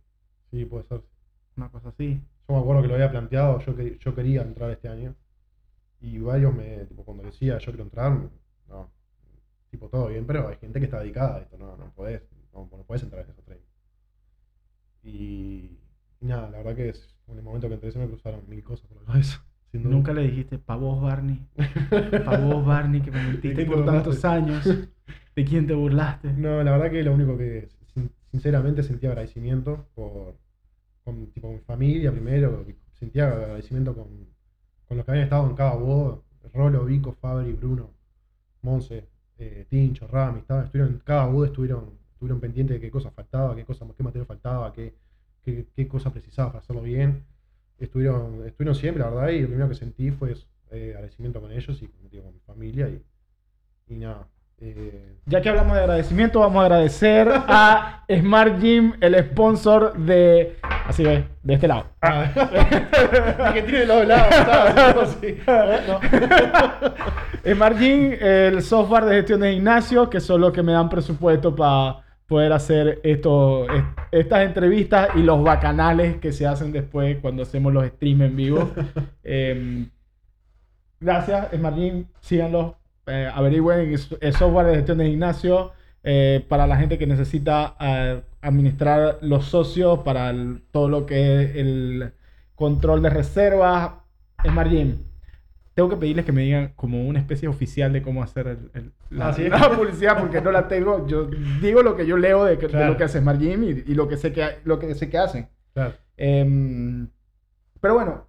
Sí, puede ser. una cosa así. Yo me acuerdo que lo había planteado, yo, quer- yo quería entrar este año. Y varios me, tipo, cuando decía yo quiero entrar, no, tipo todo bien, pero hay gente que está dedicada a esto, no, no podés, no, no podés entrar en esos 30. Y, y nada, la verdad que es, en el momento que entré se me cruzaron mil cosas por la cabeza. Nunca le dijiste, pa' vos, Barney. Pa' vos, Barney, que me ¿De mentiste quién te por tantos años. ¿De quién te burlaste? No, la verdad que lo único que sin- sinceramente sentía agradecimiento por con tipo mi familia primero, sentía agradecimiento con, con los que habían estado en cada boda, Rolo, Vico, Fabri, Bruno, Monse, eh, Tincho, Rami, estaba- estuvieron en cada boda estuvieron, estuvieron pendientes de qué cosa faltaba, qué cosa, qué material faltaba, qué, qué, qué cosa precisaba para hacerlo bien. Estuvieron, estuvieron siempre, la verdad, y lo primero que sentí fue eh, agradecimiento con ellos y con mi familia y, y nada. Eh, Ya que hablamos de agradecimiento, vamos a agradecer a Smart Gym, el sponsor de. Así ve. de este lado. Ah, que tiene los lados, ¿sabes? No. Smart Gym, el software de gestión de gimnasio, que son los que me dan presupuesto para poder hacer esto, est- estas entrevistas y los bacanales que se hacen después cuando hacemos los streams en vivo. Em, gracias, Smart Gym, síganlo, eh, averigüen, es software de gestión de gimnasio eh, para la gente que necesita eh, administrar los socios, para el- todo lo que es el control de reservas. Smart Gym. Tengo que pedirles que me digan como una especie oficial de cómo hacer el- el- la, la publicidad porque no la tengo. Yo digo lo que yo leo de, que- de Claro. lo que hace Smart Gym y, y lo que sé que lo que sé que hacen. Claro. Em, pero bueno,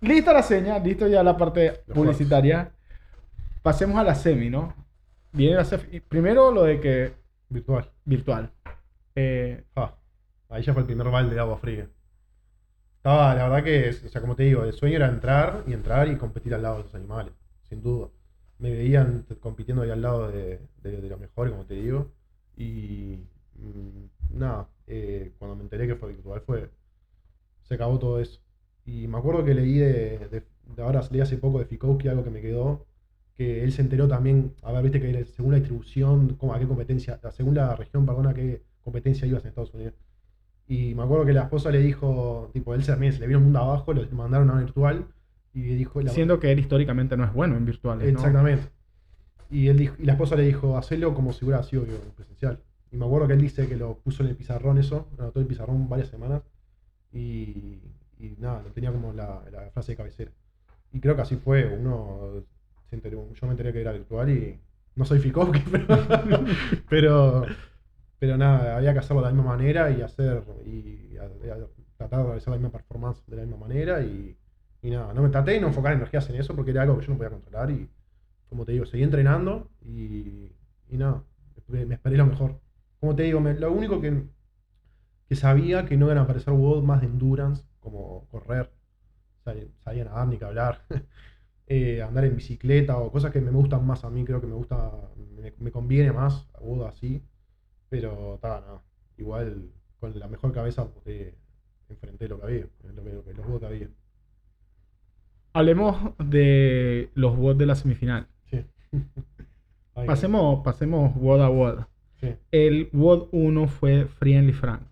lista la seña, listo ya la parte publicitaria. Pasemos a la semi, ¿no? Viene la semi- Primero lo de que Virtual. virtual. Eh, Ah, ahí ya fue el primer balde de agua fría. Estaba, la verdad que, o sea, como te digo, el sueño era entrar y entrar y competir al lado de esos animales, sin duda. Me veían compitiendo ahí al lado de, de, de los mejores, como te digo. Y mm, nada, eh, cuando me enteré que fue virtual, fue. Se acabó todo eso. Y me acuerdo que leí de, de, de ahora leí hace poco de Fikowski algo que me quedó, que él se enteró también, a ver, viste que según la distribución, como a qué competencia, según la región, perdona, a qué competencia ibas en Estados Unidos. Y me acuerdo que la esposa le dijo, tipo, él se, también se le vino el mundo abajo, lo mandaron a virtual y dijo... la- siendo que él históricamente no es bueno en virtuales. ¿no? Exactamente. Y, él dijo, y la esposa le dijo, hacelo como si hubiera sido en presencial. Y me acuerdo que él dice que lo puso en el pizarrón eso, anotó el pizarrón varias semanas. Y, y nada, lo tenía como la, la frase de cabecera. Y creo que así fue. Uno yo me enteré que era virtual y no soy Fikowski, pero, pero, pero nada, había que hacerlo de la misma manera y hacer y tratar de realizar la misma performance de la misma manera y, y nada, no me traté de enfocar energías en eso porque era algo que yo no podía controlar y como te digo, seguí entrenando y, y nada, me, esperé lo mejor. Como te digo, lo único que, que sabía que no iban a aparecer WOD más de endurance, como correr, sabía nadar ni que hablar, eh, andar en bicicleta o cosas que me gustan más a mí, creo que me gusta, me, me conviene más a así, pero está, nada, igual con la mejor cabeza eh, enfrenté lo que había, lo que, lo que- los WOD que había. Hablemos de los WOD de la semifinal. Sí. Ay, Pasemos, pasemos WOD a WOD. Sí. El WOD 1 fue Friendly Frank.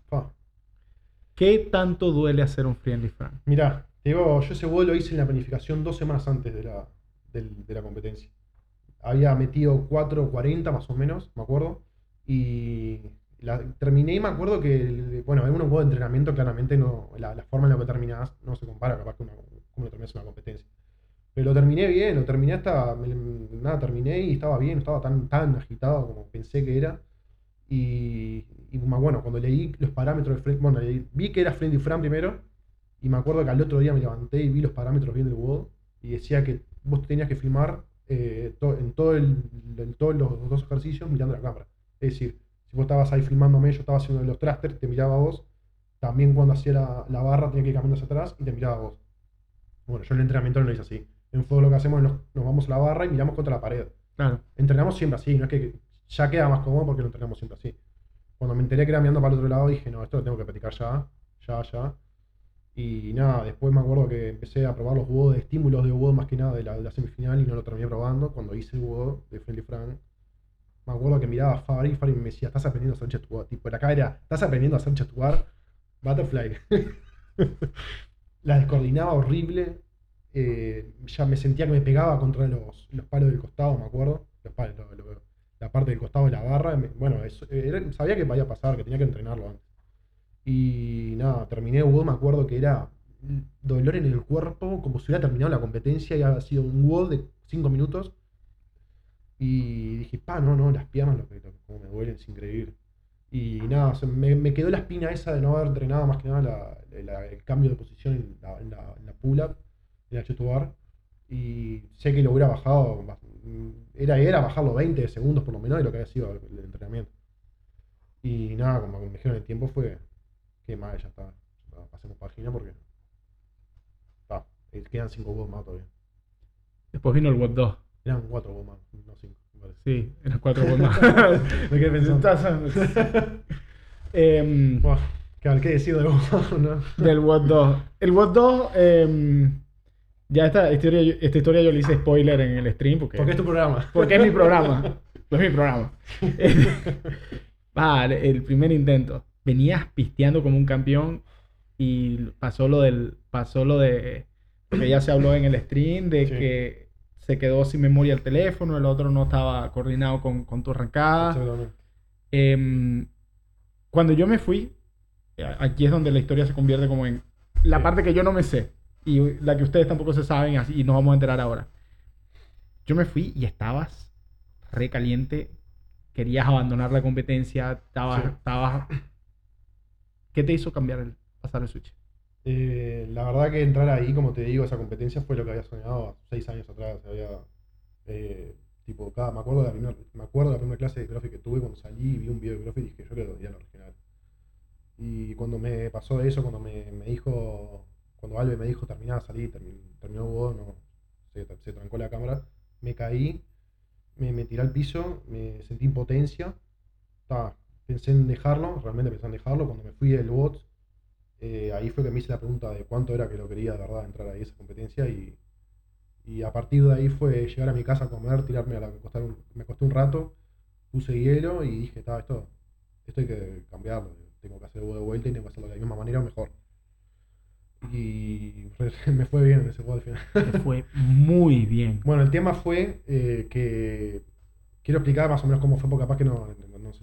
¿Qué tanto duele hacer un Friendly Frank? Mirá, digo, yo ese vuelo lo hice en la planificación dos semanas antes de la, del- de la competencia. Había metido 4.40 más o menos, me acuerdo. Y la, terminé y me acuerdo que, bueno, en un juego de entrenamiento claramente no, la, la forma en la que terminás no se compara capaz que una, como terminas una competencia. Pero lo terminé bien, lo terminé hasta, nada, terminé y estaba bien, no estaba tan, tan agitado como pensé que era. Y, y bueno, cuando leí los parámetros de Friend- bueno, leí- vi que era Friendly Fran primero, y me acuerdo que al otro día me levanté y vi los parámetros bien del WOD, y decía que vos tenías que filmar eh, to- en, todo el, en todos los dos ejercicios mirando la cámara. Es decir, si vos estabas ahí filmándome, yo estaba haciendo los thrusters, te miraba a vos, también cuando hacía la, la barra tenía que ir caminando hacia atrás y te miraba a vos. Bueno, yo en el entrenamiento no lo hice así. En fuego lo que hacemos es nos, nos vamos a la barra y miramos contra la pared Claro. entrenamos siempre así, no es que ya queda más cómodo porque lo entrenamos siempre así. Cuando me enteré que era mirando para el otro lado, dije, no, esto lo tengo que practicar ya, ya, ya. Y nada, después me acuerdo que empecé a probar los WOD de estímulos de WOD más que nada de la, de la semifinal y no lo terminé probando. Cuando hice el WOD de Friendly Frank, me acuerdo que miraba a Fari y me decía, estás aprendiendo a hacer bar. Tipo, cara era, estás aprendiendo a hacer bar, Butterfly. la descoordinaba horrible. eh, ya me sentía que me pegaba contra los, los palos del costado, me acuerdo. Los palos, lo- lo- la parte del costado de la barra. bueno, eso- era- sabía que podía pasar, que tenía que entrenarlo antes. Y nada, terminé WOD, me acuerdo que era dolor en el cuerpo, como si hubiera terminado la competencia y había sido un WOD de 5 minutos. Y dije, pa, no, no, las piernas, lo que, como me duelen, es increíble. Y nada, me, me quedó la espina esa de no haber entrenado más que nada el cambio de posición en la, en la, en la pull-up, en la chest to bar. Y sé que lo hubiera bajado, ba- era, era bajarlo 20 segundos por lo menos de lo que había sido el, el entrenamiento. Y nada, como me dijeron el tiempo fue, que mal, ya está, pasemos página porque está, eh, quedan 5 huevos más todavía. Después vino el WOD 2. Eran 4 huevos más, no 5, me parece. Sí, eran cuatro WOD más. Me quedé pensando. Em, Buah, Claro, ¿qué decir del WOD, no? del WOD 2. El WOD 2, eh, ya esta historia, yo- esta historia yo le hice spoiler en el stream porque, Porque es tu programa. porque es mi programa. Es mi programa. vale, el primer intento. Venías pisteando como un campeón y pasó lo del. Pasó lo de. Porque ya se habló en el stream de Sí. que se quedó sin memoria el teléfono, el otro no estaba coordinado con, con tu arrancada. Exactamente. Em, cuando yo me fui, aquí es donde la historia se convierte como en la Sí. parte que yo no me sé y la que ustedes tampoco se saben así y nos vamos a enterar ahora. Yo me fui y estabas re caliente, querías abandonar la competencia, estabas, Sí. estabas... ¿Qué te hizo cambiar el pasar el switch? Eh, la verdad que entrar ahí, como te digo, esa competencia fue lo que había soñado seis años atrás. Había, eh, tipo, cada, me acuerdo de la primera, me acuerdo de la primera clase de CrossFit que tuve cuando salí y vi un video de CrossFit y dije, yo quiero ir a lo regional. Y cuando me pasó eso, cuando me, me dijo, cuando Albe me dijo terminaba, salí, termin- terminó Hugo, no, se, trancó la cámara, me caí, me, me tiré al piso, me sentí impotencia, ta, pensé en dejarlo, realmente pensé en dejarlo, cuando me fui del bot, eh, ahí fue que me hice la pregunta de cuánto era que lo quería de verdad entrar ahí a esa competencia y, y a partir de ahí fue llegar a mi casa a comer, tirarme a la acostar un- me acosté un rato, puse hielo y dije, está, esto, esto hay que cambiarlo, tengo que hacer de vuelta y tengo que hacerlo de la misma manera o mejor. Y me fue bien en ese juego al final. Te fue muy bien. Bueno, el tema fue eh, que quiero explicar más o menos cómo fue, porque capaz que no, no, no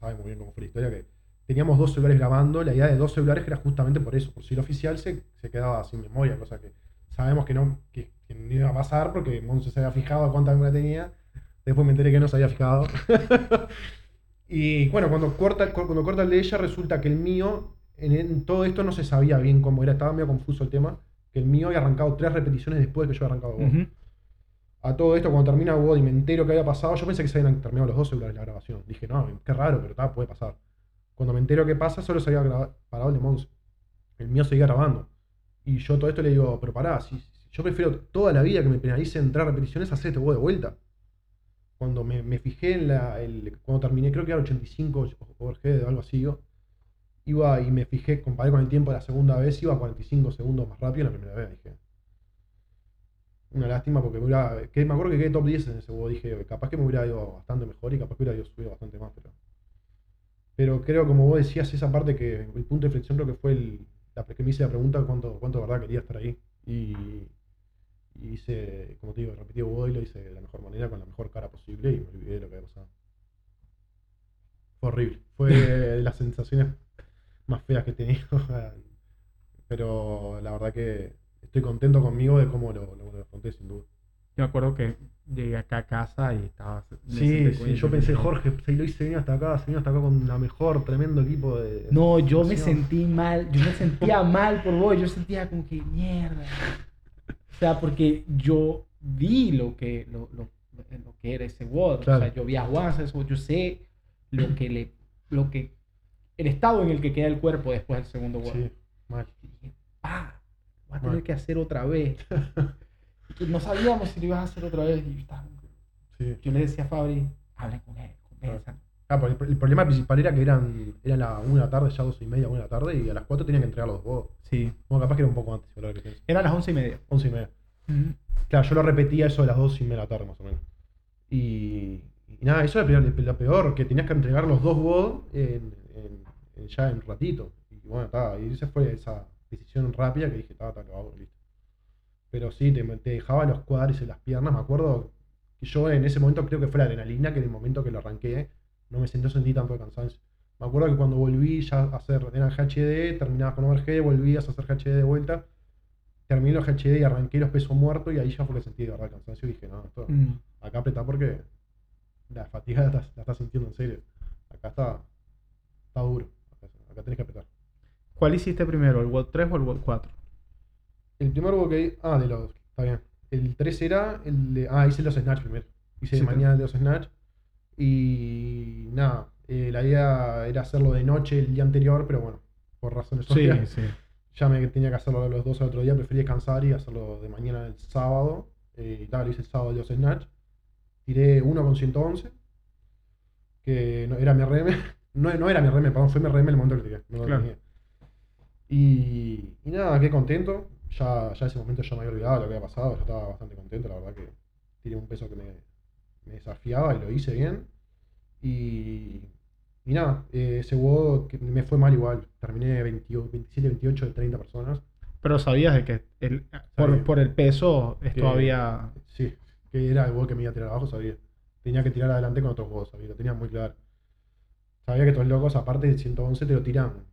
sabe muy bien cómo fue la historia. Que teníamos dos celulares grabando, la idea de dos celulares era justamente por eso, por si el oficial se, se quedaba sin memoria, cosa que sabemos que no, que, no iba a pasar porque Monse se había fijado cuánta memoria tenía. Después me enteré que no se había fijado. y bueno, cuando corta, cuando corta el de ella, resulta que el mío, en, todo esto no se sabía bien cómo era, estaba medio confuso el tema. Que el mío había arrancado tres repeticiones después de que yo había arrancado. Ujú. A todo esto, cuando termina WOD y me entero que había pasado, yo pensé que se habían terminado los dos celulares la grabación. Dije, no, qué raro, pero ta, puede pasar. Cuando me entero que pasa, solo se había parado el de Monse. El mío seguía grabando. Y yo todo esto le digo, pero pará, si, yo prefiero toda la vida que me penalicen tres repeticiones, hacer este WOD de vuelta. Cuando me, me fijé en la. el- cuando terminé, creo que era 85 overhead o algo así, yo, iba y me fijé, comparé con el tiempo de la segunda vez, iba a 45 segundos más rápido en la primera vez. Dije, una lástima porque me hubiera. Que me acuerdo que quedé top 10 en ese juego. Dije, capaz que me hubiera ido bastante mejor y capaz que hubiera ido subido bastante más. Pero, pero creo, como vos decías, esa parte que el punto de inflexión creo que fue el, la, que me hice la pregunta cuánto, cuánto de verdad quería estar ahí. Y, y hice, como te digo, repetí WOD y lo hice de la mejor manera, con la mejor cara posible y me olvidé de lo que había pasado. Fue horrible. Fue de las sensaciones más feas que he tenido. Pero la verdad que estoy contento conmigo de cómo lo, lo, lo afronté, sin duda. Yo me acuerdo que llegué acá a casa y estaba... Sí, sí, yo pensé, Jorge, se lo hice venir hasta acá, se vino hasta acá con la mejor, tremendo equipo de. No, yo me natación". sentí mal, yo me sentía mal por vos, yo sentía como que mierda. O sea, porque yo vi lo que, lo, lo, lo que era ese WOD, o sea, yo vi a Juan yo sé lo que le, lo que, el estado en el que queda el cuerpo después del segundo WOD. Sí, mal. Y dije, ah, voy a tener que hacer otra vez. No sabíamos si lo ibas a hacer otra vez. Y yo, estaba- Sí. yo le decía a Fabri, hablen con él, conversan. Ah, pero el, el problema principal era que eran, era la 1 de la tarde, ya 12 y media, 1 de la tarde, y a las 4 tenían que entregar los dos. Sí. Bueno, capaz que era un poco antes, ahora que. Era las once y media. 11 y media. Claro, yo lo repetía eso de las 2 y media de la tarde, más o menos. Y, y nada, eso era lo peor, que tenías que entregar los dos WOD en, en- en- ya en un ratito. Y bueno, está, y esa fue esa decisión rápida que dije, está, está, lo hago, listo. Pero sí, te, te dejaba los cuadris en las piernas, me acuerdo que yo en ese momento creo que fue la adrenalina, que en el momento que lo arranqué, no me sentí, no sentí tanto de cansancio. Me acuerdo que cuando volví ya a hacer, era HD, terminabas con overhead, volvías a hacer HD de vuelta, terminé los HD y arranqué los pesos muertos y ahí ya fue que sentí de verdad el cansancio y dije, no, esto, Mm. acá apretá porque la fatiga la estás, la estás sintiendo en serio. Acá está, está duro, acá, acá tenés que apretar. ¿Cuál hiciste primero, el WOD 3 o el WOD 4? El primer juego que ah, de los, está bien. El 3 era el de, ah, hice los Snatch primero. Hice de mañana el de los Snatch. Y nada, eh, la idea era hacerlo de noche el día anterior, pero bueno, por razones Sí, obvias, sí. ya me tenía que hacerlo los dos al otro día, preferí descansar y hacerlo de mañana el sábado. Eh, y tal, lo hice el sábado de los Snatch. Tiré uno con 111, que no, era mi RM. No, no era mi RM, perdón, fue mi RM el momento que lo tiré. No lo Claro. tenía. Y, y nada, quedé contento. Ya, ya ese momento ya me había olvidado lo que había pasado. Yo estaba bastante contento, la verdad que tiré un peso que me, me desafiaba y lo hice bien. Y, y nada, eh, ese WOD que me fue mal igual. Terminé 20 27, 28 de 30 personas. Pero sabías de que el, por, por el peso es Que- todavía. Sí, que era el WOD que me iba a tirar abajo, sabía. Tenía que tirar adelante con otros WODs, sabía, lo tenía muy claro. Sabía que estos locos, aparte del 111, te lo tiran.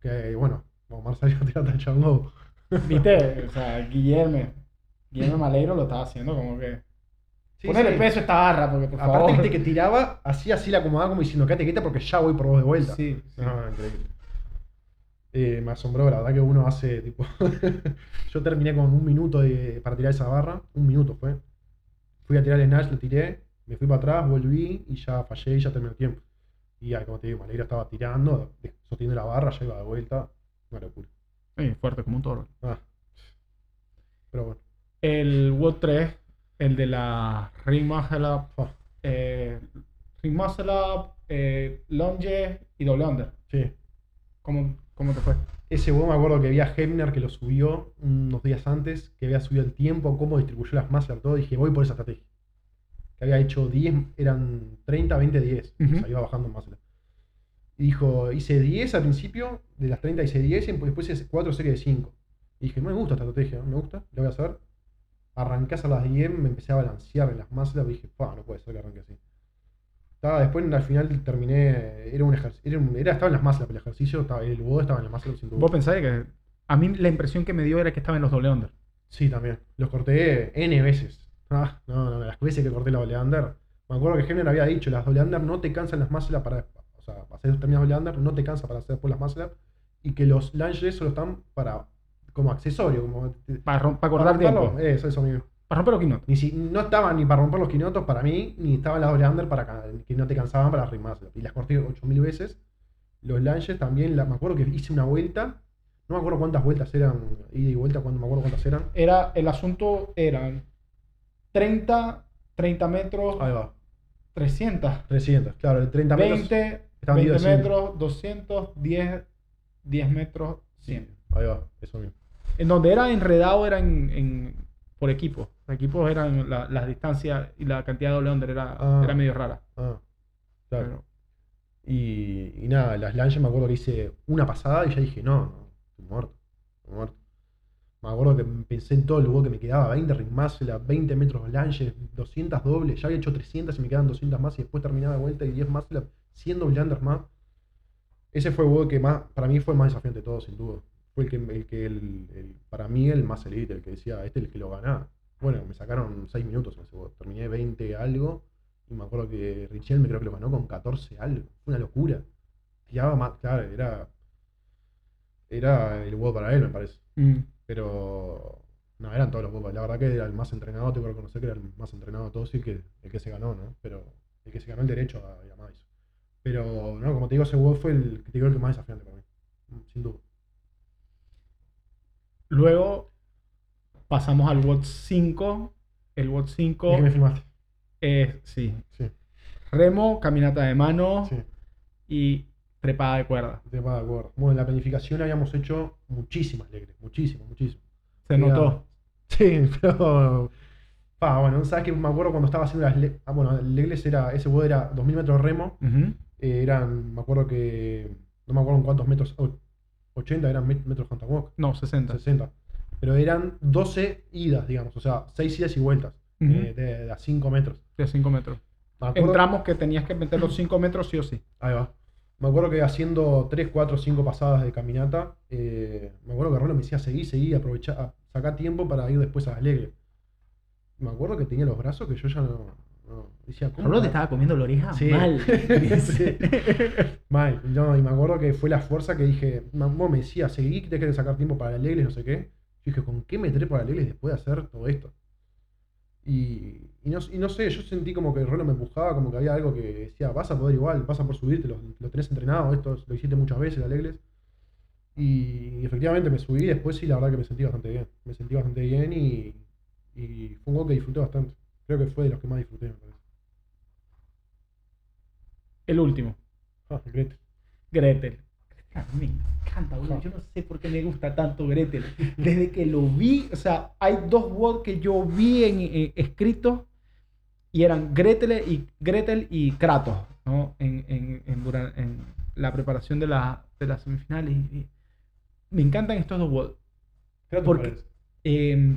Que bueno, Omar salió a tirar tachongo. ¿Viste? O sea, Guillermo. Guillermo Maleiro lo estaba haciendo como que. Sí, Ponele sí. peso a esta barra, porque por Aparte, favor. viste que tiraba, así así la acomodaba como diciendo, quédate quieta porque ya voy por vos de vuelta. Sí, sí. No, increíble. Eh, me asombró, la verdad que uno hace tipo. Yo terminé con un minuto de- para tirar esa barra, un minuto fue. Fui a tirar el snatch, lo tiré, me fui para atrás, volví y ya fallé y ya terminó el tiempo. Y ahí, como te digo, Maleira estaba tirando, sosteniendo la barra, ya iba de vuelta. Una locura. Sí, fuerte como un toro. Ah. Pero bueno. El WOD 3, el de la Ring Muscle Up, Ah, eh, Ring Muscle Up, eh, Lunge y Double Under. sí. ¿Cómo, cómo te fue? Ese huevo me acuerdo que vi a Hebner que lo subió unos días antes, que había subido el tiempo, cómo distribuyó las masas, todo. Dije, voy por esa estrategia. Que había hecho 10, eran 30, 20, 10. Ujú. O sea, iba bajando más. Y dijo, hice 10 al principio, de las 30 hice 10, y después hice 4 series de 5. Y dije, no me gusta esta estrategia, me gusta, lo voy a hacer. Arranqué a las 10, me empecé a balancear en las masas, y dije, pa, no puede ser que arranque así. Estaba, después al final terminé, era un ejercicio, era, un- era- estaba en las masas, el ejercicio, estaba, el WOD estaba en las masas, sin duda. Vos pensás que. A mí la impresión que me dio era que estaba en los Double Under. Sí, también. Los corté N veces. Ah, no, no, las veces que corté la doble under. Me acuerdo que Henry había dicho, las doble under no te cansan las up para. O sea, determinadas doble under no te cansa para hacer después las muscle up. Y que los lunges solo están para. como accesorio, como. Para, para cortar tiempo. Eso, eso mismo. Para romper los quinotes. Ni si, no estaban ni para romper los quinotos para mí, ni estaban las doble under para que no te cansaban para up. Y las corté 8000 veces. Los lunges también, la- me acuerdo que hice una vuelta. No me acuerdo cuántas vueltas eran, ida y vuelta, cuando me acuerdo cuántas eran. Era, el asunto eran 30, 30 metros, Ahí va. 300. 300, claro, el 30 metros. 20, estaban 20 divididos en- metros, 200, 10, 10 metros, 100. Ahí va, eso mismo. En donde era enredado era en, en- por equipos. Los equipos eran la- las distancias y la cantidad de doble under era, Ah. era medio rara. Ah, claro. Pero- Y, y nada, las lanchas me acuerdo que hice una pasada y ya dije, no, no, estoy muerto, estoy muerto. Me acuerdo que pensé en todo el lugar que me quedaba, 20 ring muscle, 20 metros lanches, 200 dobles, ya había hecho 300 y me quedaban 200 más y después terminaba de vuelta y 10 muscle, 100 doble unders más. Ese fue el juego que más, para mí fue el más desafiante de todos, sin duda. Fue el que, el que el, el- para mí el más elite, el que decía, este es el que lo ganaba. Bueno, me sacaron 6 minutos en ese juego, terminé 20 algo y me acuerdo que Richel me creo que lo ganó con 14 algo. Fue una locura. Tiraba más, claro, era. Era el juego para él, me parece. Mm. Pero. No, eran todos los juegos. La verdad que era el más entrenado, tengo que reconocer que era el más entrenado de todos y el que, el que se ganó, ¿no? Pero. El que se ganó el derecho a Yamais. Pero, no, como te digo, ese juego fue el te digo el que más desafiante para mí. Sin duda. Luego pasamos al WOT 5. El WOT 5 ¿Y qué me filmaste? es, sí, Sí, remo, caminata de mano sí. y trepada de cuerda. Te de acuerdo. Bueno, en la planificación habíamos hecho muchísimas legres. Muchísimas, muchísimas. Se notó. Sí, pero. Pa, bueno, sabes que me acuerdo cuando estaba haciendo las. le- Ah, bueno, el Legles era. Ese vuelo era 2000 metros remo. Ujú. Eh, eran. Me acuerdo que. No me acuerdo en cuántos metros. oh, 80 eran met- metros contra walk. No, 60. 60. Pero eran 12 idas, digamos. O sea, 6 idas y vueltas. Ujú. eh, de, de a 5 metros. De 5 metros. Entramos que tenías que meter los 5 metros sí o sí. Ahí va. Me acuerdo que haciendo 3, 4, 5 pasadas de caminata, eh, me acuerdo que Rolo me decía seguí, seguí, aprovechar, sacar tiempo para ir después a las legres. Me acuerdo que tenía los brazos que yo ya no. No- decía, ¿cómo? Te estaba comiendo la oreja Sí. mal. Sí. Mal. No, y me acuerdo que fue la fuerza que dije. ma- Vos me decía, seguí, que que sacar tiempo para legles, no sé qué. Yo dije, ¿con qué me trepo a las legles después de hacer todo esto? Y, y no, y no sé, yo sentí como que el Rolo me empujaba, como que había algo que decía, vas a poder igual, vas a por subirte, lo, lo tenés entrenado, esto lo hiciste muchas veces, las legles. Y efectivamente me subí después y la verdad que me sentí bastante bien. Me sentí bastante bien y, y fue un juego que disfruté bastante. Creo que fue de los que más disfruté, me parece. El último. Ah, Gretel. Gretel. A mí me encanta, boludo. Yo no sé por qué me gusta tanto Gretel. Desde que lo vi, o sea, hay dos WOD que yo vi en, en- escritos y eran Gretel y, Gretel y Kratos, ¿no? En, en, en, dura- en la preparación de, la, de las semifinales. Y- y me encantan estos dos WOD. Kratos Porque-. Eh,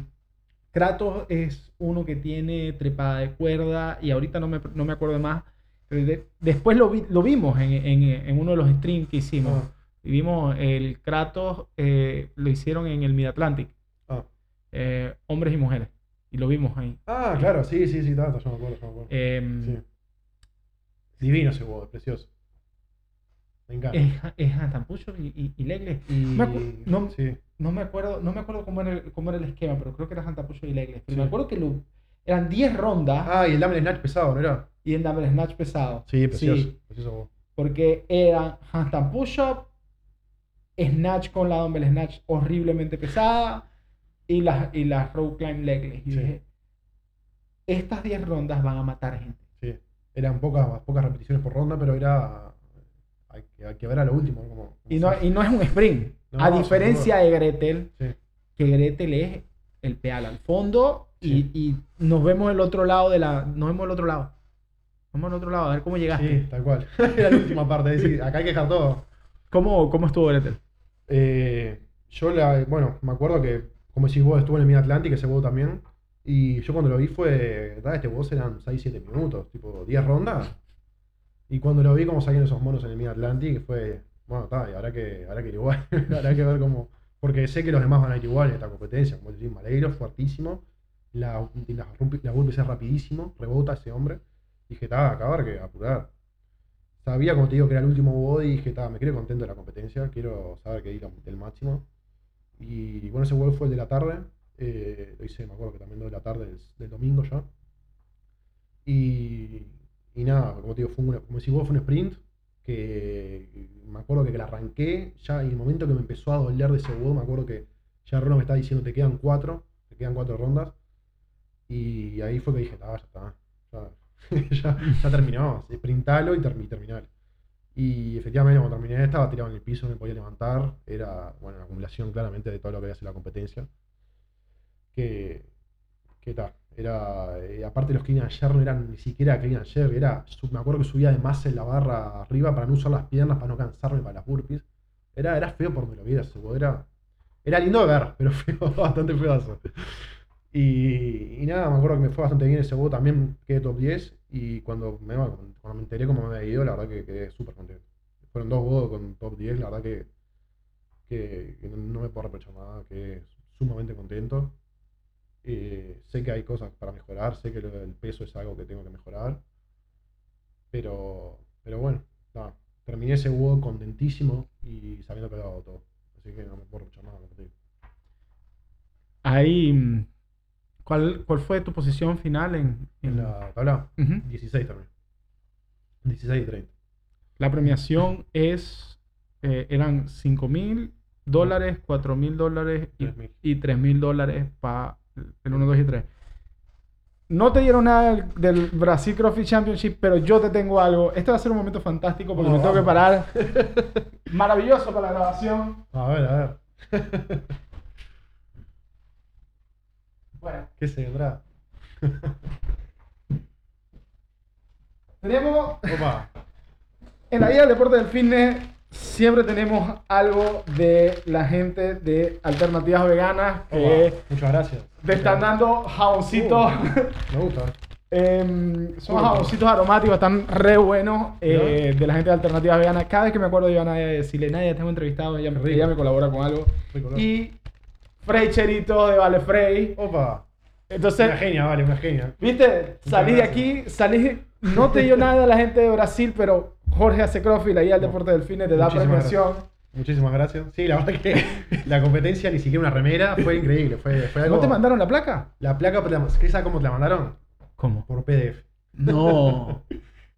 Kratos es uno que tiene trepada de cuerda y ahorita no me, no me acuerdo más. pero de- después lo, vi- lo vimos en, en- en uno de los streams que hicimos. Ah, Y vimos el Kratos, eh, lo hicieron en el Mid-Atlantic, ah. eh, hombres y mujeres. Y lo vimos ahí. Ah, claro, sí, sí, sí, tanto, yo me acuerdo, yo me acuerdo. Eh, Sí. Divino ese es precioso. Me encanta. es, es Antampucho y, y, y Legles. Y... no- Sí. No me acuerdo, no me acuerdo cómo, era el, cómo era el esquema, pero creo que era Antampucho y Legles. Pero Sí. me acuerdo que lo- eran 10 rondas Ah, y el Dumble Snatch pesado, ¿no era? y en Dumble Snatch pesado. Sí, precioso. Precioso WOD. Porque eran handstand push-up, snatch con la dumbbell snatch horriblemente pesada y las, y las row climb legless. Y Sí. dije, estas 10 rondas van a matar gente. Sí. Eran pocas, pocas repeticiones por ronda, pero era. Hay que, hay que ver a lo último. Como, como Y no, y no es un sprint. No, a diferencia de Gretel, Sí. que Gretel es el pedal al fondo y, Sí. y nos vemos el otro lado de la... Nos vemos el otro lado. Vamos al otro lado, a ver cómo llegaste. Sí, tal cual. Era la última parte. es decir, acá hay que dejar todo. ¿Cómo, ¿Cómo estuvo Gretel? Eh, yo, la, bueno, me acuerdo que, como decís vos, estuve en el Mid Atlantic, ese WOD también. Y yo cuando lo vi fue. ¿verdad? Este WOD eran 6-7 minutos, tipo 10 rondas. Y cuando lo vi, como salían esos monos en el Mid Atlantic, fue. Bueno, está, y habrá que, habrá que ir igual. habrá que ver cómo. Porque sé que los demás van a ir igual en esta competencia. Como decís, Maleiro, fuertísimo. La, la, la golpe es rapidísimo, rebota ese hombre. Dije, está, acabar que apurar. Sabía, como te digo, que era el último WOD y dije, está, me quiero contento de la competencia, quiero saber que di el máximo. Y bueno, ese WOD fue el de la tarde. eh, lo hice, me acuerdo que también de la tarde del, del domingo ya. Y, y nada, como te digo, fue como si vos fue un sprint que me acuerdo que la arranqué, ya en el momento que me empezó a doler de ese WOD, me acuerdo que ya Rono me estaba diciendo, te quedan cuatro, te quedan cuatro rondas. Y ahí fue que dije, ah, ya está, ya, ya, ya terminó, sprintalo y termi- terminalo. Y efectivamente, cuando terminé, estaba tirado en el piso, no me podía levantar. Era, bueno, una acumulación claramente de todo lo que había sido la competencia. Que, que tal, era, eh, aparte los clean and jerk no eran ni siquiera clean and jerk, era, me acuerdo que subía de más en la barra arriba para no usar las piernas, para no cansarme para las burpees. Era, era feo por donde lo vieras, era, era lindo de ver, pero feo, bastante feazo. Y, y nada, me acuerdo que me fue bastante bien ese juego, también quedé top 10 y cuando me, cuando me enteré cómo me había ido, la verdad que quedé súper contento. Fueron dos juegos con top 10, la verdad que, que, que no me puedo reprochar nada, que sumamente contento. Eh, sé que hay cosas para mejorar, sé que el peso es algo que tengo que mejorar, pero, pero bueno, nada, terminé ese juego contentísimo y sabiendo que lo hago todo. Así que no me puedo reprochar nada. Ahí, mm, ¿cuál, ¿cuál fue tu posición final en, En en- la tabla, Ujú. 16 también. 16 y 30. La premiación es, eh, eran 5 mil dólares, 4 mil dólares y, 3.000. y 3 mil dólares para el 1, 2 y 3. No te dieron nada del, del Brasil CrossFit Championship, pero yo te tengo algo. Este va a ser un momento fantástico porque me tengo que parar. Maravilloso para la grabación. A ver, a ver. Bueno, ¿Qué se vendrá? tenemos Opa. En la guía del deporte del fitness siempre tenemos algo de la gente de alternativas veganas que. Muchas gracias. te están dando jaboncitos. Uh, me gusta. em, son Uh. jaboncitos aromáticos, están re buenos eh, de la gente de alternativas veganas. Cada vez que me acuerdo de Ivana de decirle, Nadia, tengo entrevistado, ella, me- ella me colabora con algo. Y Frey Cherito de Vale Frey. Opa. Entonces, Una genia, vale, una genia. Viste, salís de gracias. aquí, salís, no te dio nada la gente de Brasil, pero Jorge hace crossfit, la guía del No. deporte del fitness te da Muchísimas premiación. Muchísimas gracias. Sí, la verdad que la competencia, ni siquiera una remera, fue increíble. Fue, fue algo... ¿No te mandaron la placa? La placa, te la- ¿qué sabes cómo te la mandaron? ¿Cómo? Por PDF. No.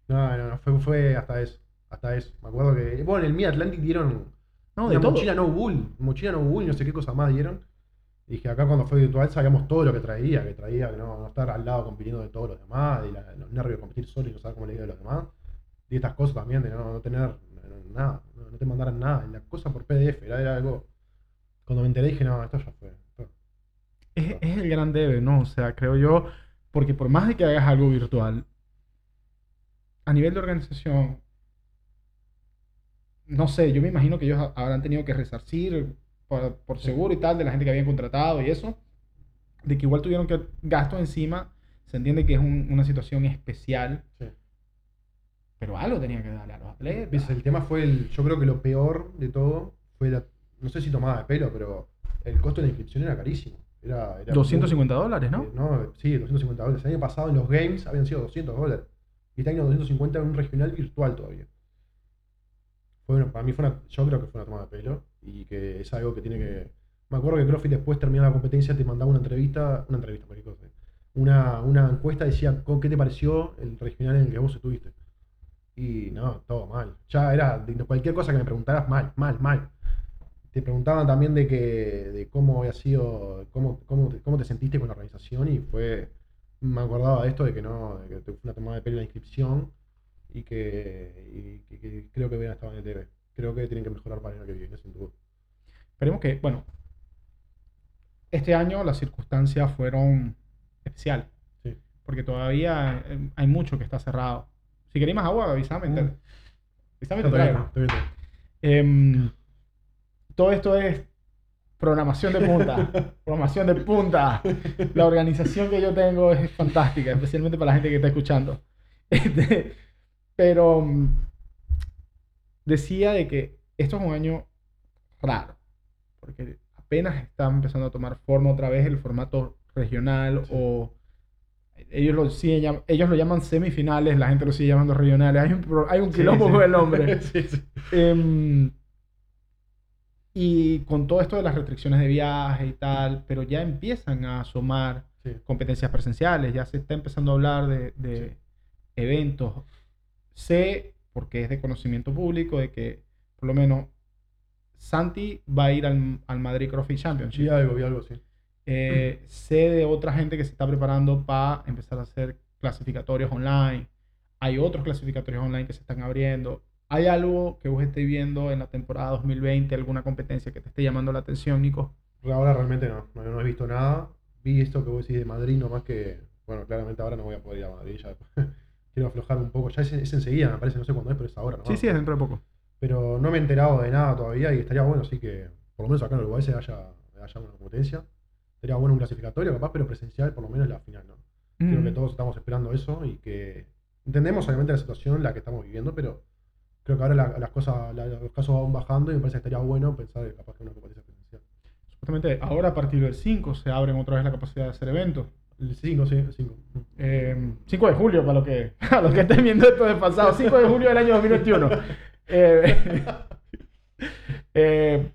No, no, no, fue, fue hasta eso. Hasta eso. Me acuerdo que. Bueno, en el Mid Atlantic dieron. No, de una todo. mochila no bull. Mochila no bull, no sé qué cosas más dieron. Y dije, acá cuando fue virtual sabíamos todo lo que traía, que traía, que no, no estar al lado compitiendo de todos los demás, y la- los nervios de competir solo y no saber cómo le iba a los demás. Y estas cosas también, de no, no tener nada, no, no te mandaran nada. La cosa por PDF, era, era algo. Cuando me enteré dije, no, esto ya fue. esto- Es, es el gran debe, ¿no? O sea, creo yo, porque por más de que hagas algo virtual, a nivel de organización, no sé, yo me imagino que ellos ha- habrán tenido que resarcir por, por seguro y tal de la gente que habían contratado y eso, de que igual tuvieron que gasto encima, se entiende que es un- una situación especial. Pero algo tenían que darle a los atletas. El tema fue el. Yo creo que lo peor de todo fue la. No sé si tomaba de pelo, pero el costo de la inscripción era carísimo. Era, era 250 muy- dólares, ¿no? eh, no, sí, 250 dólares. El año pasado en los games habían sido 200 dólares. Y este año 250 en un regional virtual todavía. Fue una- para mí fue una. Yo creo que fue una toma de pelo. Y que es algo que tiene que. Me acuerdo que CrossFit después terminaba la competencia, te mandaba una entrevista. Una entrevista. Una, una encuesta decía "¿Con ¿qué te pareció el regional en el que vos estuviste? Y no, todo mal. Ya era de cualquier cosa que me preguntaras, mal, mal, mal. Te preguntaban también de que de cómo había sido, cómo, cómo, cómo te sentiste con la organización y fue, me acordaba de esto, de que no, de que fue una tomada de pelo la inscripción y que, y que- que creo que hubieran estado en el TV. Creo que tienen que mejorar para el año que viene, sin duda. Esperemos que, bueno, este año las circunstancias fueron especiales, Sí. porque todavía eh, hay mucho que está cerrado. Si queréis más agua, avísame. Mm. avísame, te traigo. Em, todo esto es programación de punta. programación de punta. La organización que yo tengo es fantástica, especialmente para la gente que está escuchando. Este, pero mm, decía de que esto es un año raro, porque apenas está empezando a tomar forma otra vez el formato regional Sí. o ellos lo, llam- ellos lo llaman semifinales, la gente lo sigue llamando regionales. Hay un, hay un Sí, quilombo sí. con el nombre. Sí, sí. Em, y con todo esto de las restricciones de viaje y tal, pero ya empiezan a asomar Sí. competencias presenciales, ya se está empezando a hablar de, de Sí. eventos. Sé, porque es de conocimiento público, de que por lo menos Santi va a ir al, al Madrid CrossFit Championship. Vi algo, vi algo, sí. Eh, sé de otra gente que se está preparando para empezar a hacer clasificatorios online. Hay otros clasificatorios online que se están abriendo. ¿Hay algo que vos estés viendo en la temporada 2020, alguna competencia que te esté llamando la atención, Nico? Ahora realmente no, no, no he visto nada. Vi esto que vos decís de Madrid, nomás que, bueno, claramente ahora no voy a poder ir a Madrid, ya quiero aflojar un poco. Ya es, es enseguida, me parece, no sé cuándo es, pero es ahora, ¿no? Sí, sí, es dentro de poco. Pero no me he enterado de nada todavía y estaría bueno, así que por lo menos acá en Uruguay se haya, haya una competencia. Sería bueno un clasificatorio, capaz, pero presencial, por lo menos la final, ¿no? Creo que Mm. todos estamos esperando eso y que entendemos obviamente la situación en la que estamos viviendo, pero creo que ahora la- las cosas, la- los casos van bajando y me parece que estaría bueno pensar que capaz que una competencia presencial. Supuestamente ahora a partir del 5 se abren otra vez la capacidad de hacer eventos. El 5, sí, el 5. Eh, 5 de julio, para los que, los que estén viendo esto de pasado. 5 de julio del año 2021. Eh, eh,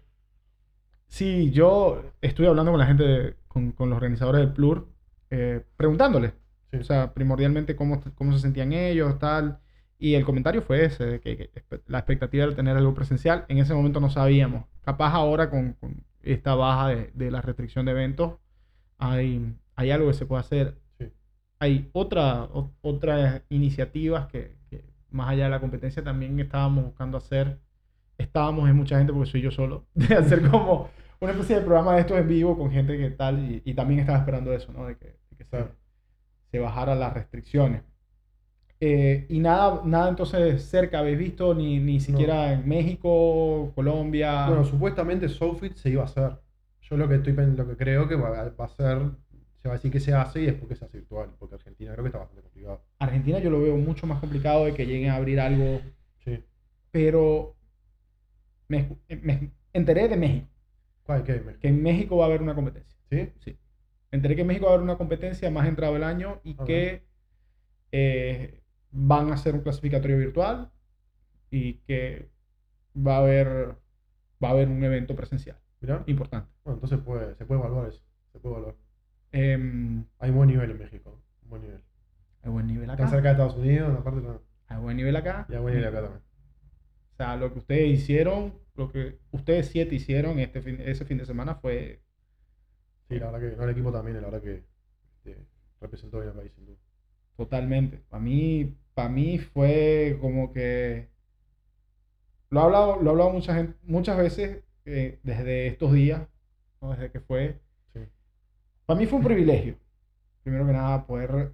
sí, yo estuve hablando con la gente, de- con, con los organizadores del Plur, eh, preguntándoles, Sí. o sea, primordialmente cómo, cómo se sentían ellos, tal. Y el comentario fue ese, de que, que la expectativa era tener algo presencial. En ese momento no sabíamos. Capaz ahora con, con esta baja de, de la restricción de eventos, hay, hay algo que se puede hacer Sí. hay otra, o- otras iniciativas que, que más allá de la competencia también estábamos buscando hacer. Estábamos en mucha gente porque soy yo solo, de hacer como una especie de programa de estos en vivo con gente que tal, y, y también estaba esperando eso, ¿no? De que, de que se, se bajaran las restricciones. Eh, y nada, nada entonces cerca, ¿habéis visto? Ni, ni siquiera en México, Colombia. Bueno, supuestamente SoFit se iba a hacer. Yo lo que estoy lo que creo que va, va a ser, se va a decir que se hace y después que se hace virtual, porque Argentina creo que está bastante complicado. Argentina yo lo veo mucho más complicado de que lleguen a abrir algo Sí. pero me, me enteré de México, ¿Cuál? Me- que en México va a haber una competencia. ¿Sí? Sí. Enteré que en México va a haber una competencia más entrado el año y Ok. que eh, van a hacer un clasificatorio virtual y que va a haber, va a haber un evento presencial Mirá. importante. Bueno, entonces puede, se puede evaluar eso. Se puede evaluar. Em, Hay buen nivel en México. Buen nivel. hay buen nivel acá. cerca de Estados Unidos, aparte no. Hay buen nivel acá. Y hay buen nivel acá también. O sea, lo que ustedes hicieron, lo que ustedes siete hicieron este fin- ese fin de semana fue Sí, la verdad que no, el equipo también, la verdad que este, representó bien al país sin duda. Totalmente. Para mí, para mí fue como que... Lo he hablado, lo he hablado mucha gente, muchas veces eh, desde estos días, ¿no? desde que fue. Sí. Para mí fue un privilegio, primero que nada, poder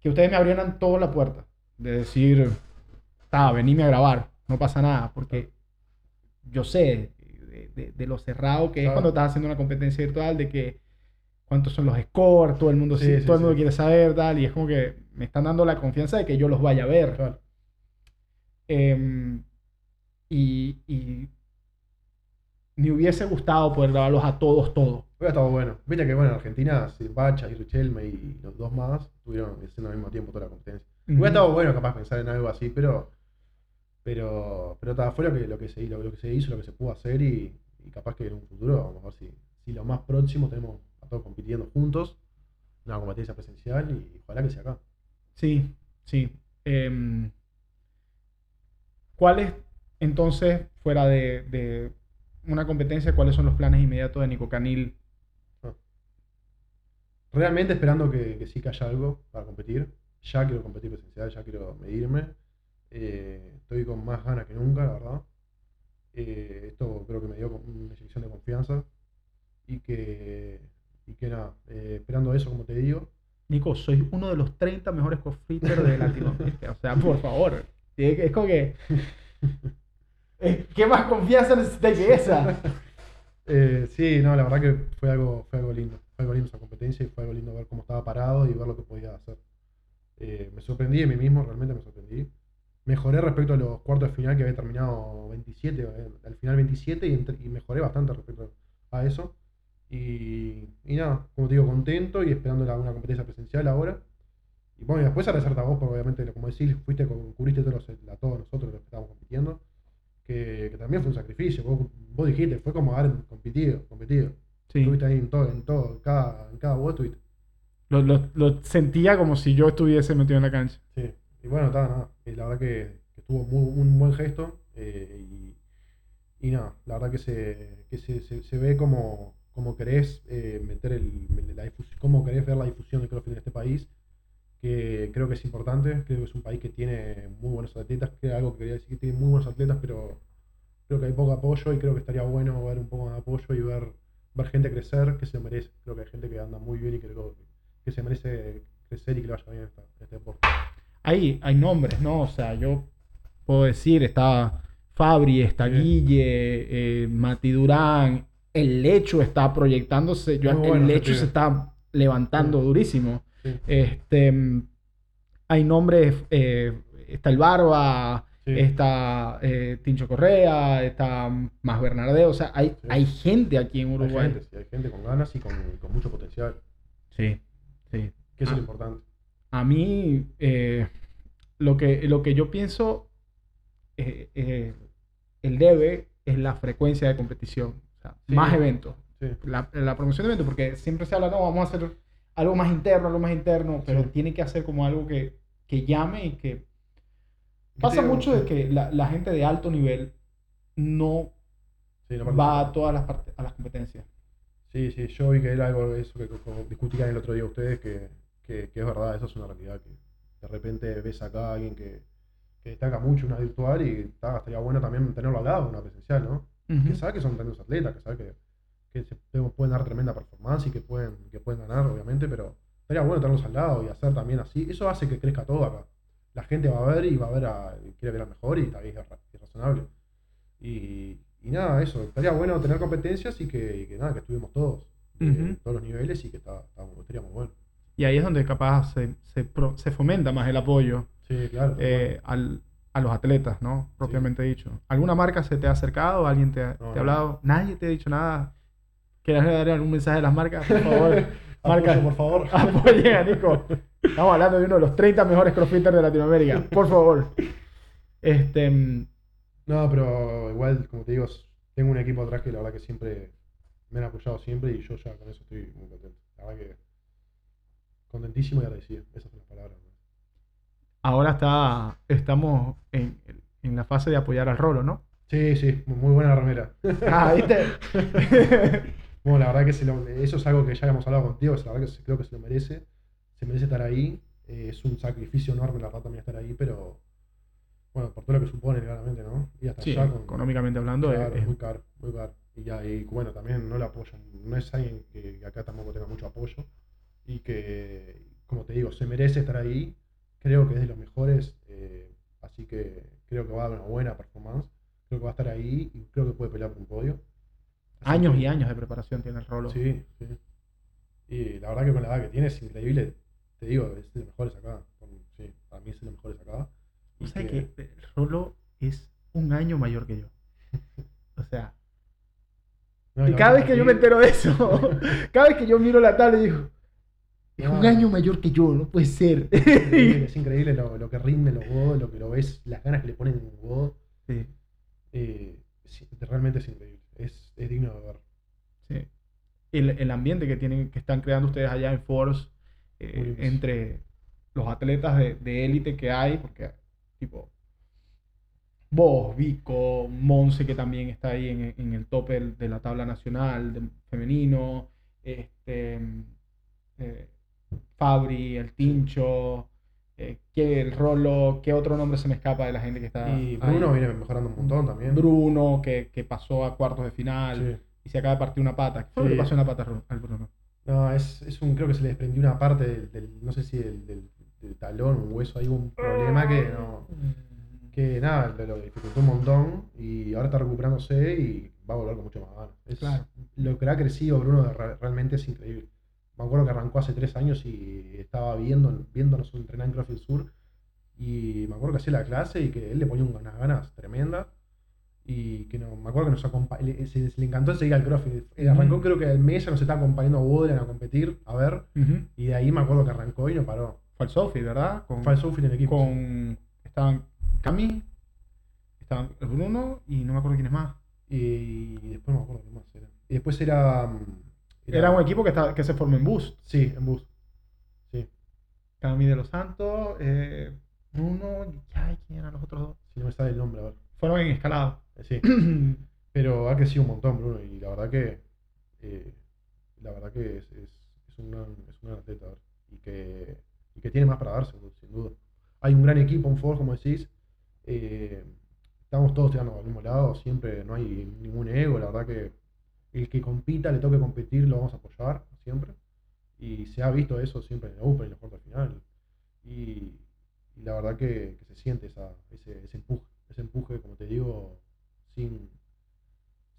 que ustedes me abrieran toda la puerta. De decir, está, venime a grabar, no pasa nada, porque yo sé de, de- de lo cerrado que es Claro. cuando estás haciendo una competencia virtual, de que cuántos son los scores, todo el mundo, Sí, sí- sí, todo el mundo quiere saber, tal, y es como que me están dando la confianza de que yo los vaya a ver. Claro. Em, y, y me hubiese gustado poder grabarlos a todos, todos. Hubiera estado bueno. Viste que bueno, en Argentina, Bacha y Richelme y los dos más estuvieron haciendo al mismo tiempo toda la competencia. Hubiera estado bueno capaz pensar en algo así, pero. Pero. Pero ta, fue lo que, lo que se lo, lo que se hizo, lo que se pudo hacer y, y capaz que en un futuro vamos a ver si, si lo más próximo tenemos a todos compitiendo juntos. Una competencia presencial y ojalá que sea acá. Sí, sí. Em, ¿Cuáles, entonces, fuera de, de una competencia, cuáles son los planes inmediatos de Nico Canil? Realmente esperando que, que sí que haya algo para competir. Ya quiero competir presencial, ya quiero medirme. Eh, estoy con más ganas que nunca, la verdad. Eh, esto creo que me dio una inyección de confianza. Y que, y que nada, eh, esperando eso, como te digo. Nico, soy uno de los 30 mejores crossfitters de Latinoamérica. O sea, por favor. Es, como que... ¿Qué más confianza necesitas que esa? Eh, sí, no, la verdad que fue algo, fue algo lindo. Fue algo lindo esa competencia y fue algo lindo ver cómo estaba parado y ver lo que podía hacer. Eh, me sorprendí de mí mismo, realmente me sorprendí. Mejoré respecto a los cuartos de final que había terminado 27, eh, al final 27 y, entre- y mejoré bastante respecto a eso. Y, y nada, como te digo, contento y esperando la, una competencia presencial ahora. Y bueno, y después agradecerte a vos, porque obviamente, como decís, fuiste, cubriste todos los- a todos nosotros los que estábamos compitiendo. Que, que también fue un sacrificio. Vos, vos dijiste, fue como haber competido, competido. Sí, Estuviste ahí en todo, en todo, en cada, en cada vos estuviste. lo, lo- lo sentía como si yo estuviese metido en la cancha. Sí. Y bueno, está, nada. Y la verdad que, estuvo muy, un buen gesto. eh, y, y nada, la verdad que se, que se, se, ve como, como querés eh, meter el, la difusión, cómo querés ver la difusión del CrossFit en este país. Que creo que es importante, creo que es un país que tiene muy buenos atletas, que algo que quería decir que tiene muy buenos atletas, pero creo que hay poco apoyo y creo que estaría bueno ver un poco más de apoyo y ver, ver gente crecer que se merece. Creo que hay gente que anda muy bien y que, que, se merece crecer y que le vaya bien en este deporte. Hay, hay nombres, ¿no? O sea, yo puedo decir, está Fabri, está. Guille, eh, Mati Durán, el Lecho está proyectándose, yo, el bueno ese Lecho se está levantando Sí. durísimo. Sí. Este, hay nombres, eh, está el Barba, Sí. está eh, Tincho Correa, está Más Bernardeo, o sea, hay, hay gente aquí en Hay Uruguay. gente, sí, hay gente con ganas y con, con mucho potencial, Sí, sí. que eso Ah. es lo importante. A mí, eh, lo, que, lo que yo pienso, eh, eh, el debe es la frecuencia de competición. O sea, Sí. Más eventos. Sí. La, la promoción de eventos, porque siempre se habla, no, vamos a hacer algo más interno, algo más interno, pero Sí. tiene que hacer como algo que, que llame y que... ¿Qué Pasa mucho de que la, la gente de alto nivel no va a todas las, a las competencias. Sí, sí, yo vi que era algo de eso que, que- el otro día ustedes, que, que, que es verdad, eso es una realidad, que de repente ves acá a alguien que, que destaca mucho una virtual y está, estaría bueno también tenerlo al lado, una presencial, ¿no? Que sabe que son tremendos atletas, que sabe que, que se pueden- dar tremenda performance y que pueden, que pueden ganar, obviamente, pero estaría bueno tenerlos al lado y hacer también así. Eso hace que crezca todo acá. La gente va a ver y va a ver a, quiere ver al mejor y también es, ra- es razonable. Y, y nada, eso, estaría bueno tener competencias y que, y que nada, que estuvimos todos, de todos los niveles y que está, está- estaría muy bueno. Y ahí es donde capaz se, se, pro- se fomenta más el apoyo. Sí, claro. eh, al- a los atletas, ¿no? Propiamente dicho. ¿Alguna marca se te ha acercado? ¿Alguien te ha, No, te ha no. hablado? ¿Nadie te ha dicho nada? ¿Quieres dar algún mensaje a las marcas? Por favor, marca, Apoyo, por favor. apoyen a Nico. Estamos hablando de uno de los 30 mejores crossfitters de Latinoamérica. Por favor. Este, mm, No, pero igual, como te digo, tengo un equipo atrás que la verdad que siempre me han apoyado siempre y yo ya con eso estoy muy contento. La verdad que contentísimo y agradecido. Esas son las palabras. ahora está, estamos en, en la fase de apoyar al rolo, ¿no? Sí, sí, muy buena remera. Ah, ¿viste? Bueno, la verdad que se lo- eso es algo que ya habíamos hablado contigo, la verdad que creo que se lo merece. Se merece estar ahí Eh, es un sacrificio enorme, la verdad, también estar ahí, pero bueno, por todo lo que supone, claramente, ¿no? Y hasta Sí, allá con- económicamente hablando, Claro, es- muy caro, muy caro. Y, ya, y bueno, también no lo apoyan. No es alguien que, que acá tampoco tenga mucho apoyo. Y que, como te digo, se merece estar ahí. Creo que es de los mejores. eh, así que creo que va a dar una buena performance. Creo que va a estar ahí y creo que puede pelear por un podio. Así años que- y años de preparación tiene el rolo. Sí, sí. Y la verdad que con la edad que tiene es increíble. Te digo, es de los mejores acá. Sí, para mí es de los mejores acá. O Y sea que- que el rolo es un año mayor que yo. O sea, no, y cada vez que yo me entero de eso, cada vez que yo miro la tabla digo, es un No. año mayor que yo, no puede ser. Es increíble, es increíble lo, lo que rinden los godos, lo que lo ves, las ganas que le ponen en un god. Sí, eh, sí, realmente es increíble. Es, es digno de ver. sí. El, el ambiente que tienen, que están creando ustedes allá en Force, eh, entre los atletas de élite que hay, porque tipo vos, Vico, Monse, que también está ahí en, en el tope de la tabla nacional de femenino, este, eh, Fabri, el Tincho, eh, que el Rolo, ¿qué otro nombre se me escapa de la gente que está y ahí? Bruno viene mejorando un montón también. Bruno, que, que pasó a cuartos de final Sí. y se acaba de partir una pata. ¿Qué fue lo Sí. que pasó en la pata al Bruno? No, es, es un, creo que se le desprendió una parte del, del- no sé si del, del- del talón, un hueso, hay un problema que no, que nada, lo, lo dificultó un montón y ahora está recuperándose y va a volver con mucho más ganas. Es- Claro. Lo que ha crecido Bruno re- realmente es increíble. Me acuerdo que arrancó hace tres años y estaba viendo, viéndonos entrenar en CrossFit Sur y me acuerdo que hacía la clase y que él le ponía unas ganas tremendas y que no, me acuerdo que nos acompañó, le, se- le encantó seguir al CrossFit. Eh, Arrancó creo que al mes ya nos estaba acompañando a Woodland a competir, a ver, y de ahí me acuerdo que arrancó y no paró. Fue al Sofi, ¿verdad? Con, Fue al Sofi en el equipo. con estaban Cami, estaban el Bruno y no me acuerdo quién es más. Y después no me acuerdo qué más era. Y después era. mm, Era, un equipo que, está, que se formó en Boost. Sí, en bus. Sí. Cami de los Santos, eh, Bruno, y ay, ¿quién eran los otros dos? Si no me sale el nombre, a ver. Fueron en escalado. Eh, Sí. Pero ha crecido un montón, Bruno, y la verdad que. eh, la verdad que es, es, es un gran, es un gran atleta, y que, y que tiene más para darse, sin duda. Hay un gran equipo en Ford, como decís. eh, estamos todos tirando al mismo lado, siempre no hay ningún ego, la verdad que el que compita, le toque competir, lo vamos a apoyar siempre. Y se ha visto eso siempre en la Open en los cuartos final. Y, la verdad que, se siente esa, ese, ese empuje, ese empuje, como te digo, sin,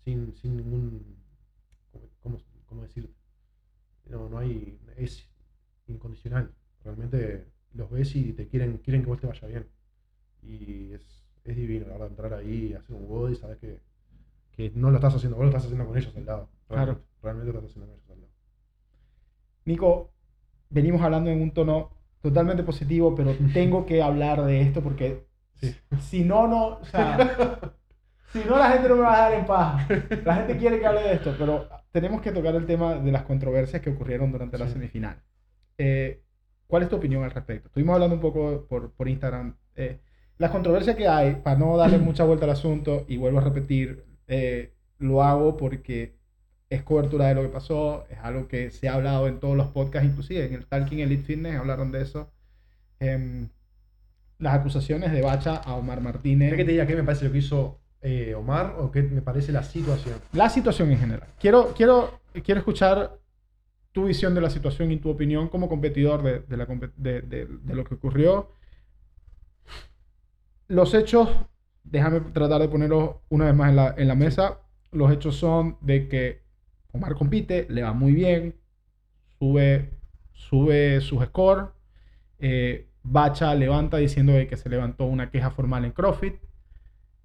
sin, sin ningún, ¿cómo, cómo, decirte? No, no hay, es incondicional. Realmente los ves y te quieren, quieren que vos te vaya bien. Y es, es divino, la verdad, entrar ahí hacer un gol y sabes que, que no lo estás haciendo vos, lo estás haciendo con ellos al lado. Claro. Realmente, realmente lo estás haciendo con ellos al lado. Nico, venimos hablando en un tono totalmente positivo, pero tengo que hablar de esto porque Sí. si no, no, o sea, si no la gente no me va a dejar en paz. La gente quiere que hable de esto, pero tenemos que tocar el tema de las controversias que ocurrieron durante la Sí. semifinal. Eh, ¿Cuál es tu opinión al respecto? Estuvimos hablando un poco por, por Instagram. Eh, las controversias que hay, para no darle mucha vuelta al asunto, y vuelvo a repetir, eh, lo hago porque es cobertura de lo que pasó, es algo que se ha hablado en todos los podcasts, inclusive en el Talking Elite Fitness hablaron de eso. Em, las acusaciones de Bacha a Omar Martínez. ¿Querés que te diga qué me parece lo que hizo eh, Omar o qué me parece la situación? La situación en general. Quiero, quiero, quiero escuchar tu visión de la situación y tu opinión como competidor de, de la de- de lo que ocurrió. Los hechos, déjame tratar de ponerlos una vez más en la, en la mesa. Los hechos son de que Omar compite, le va muy bien, sube, sube sus scores. Eh, Bacha levanta diciendo de que se levantó una queja formal en CrossFit,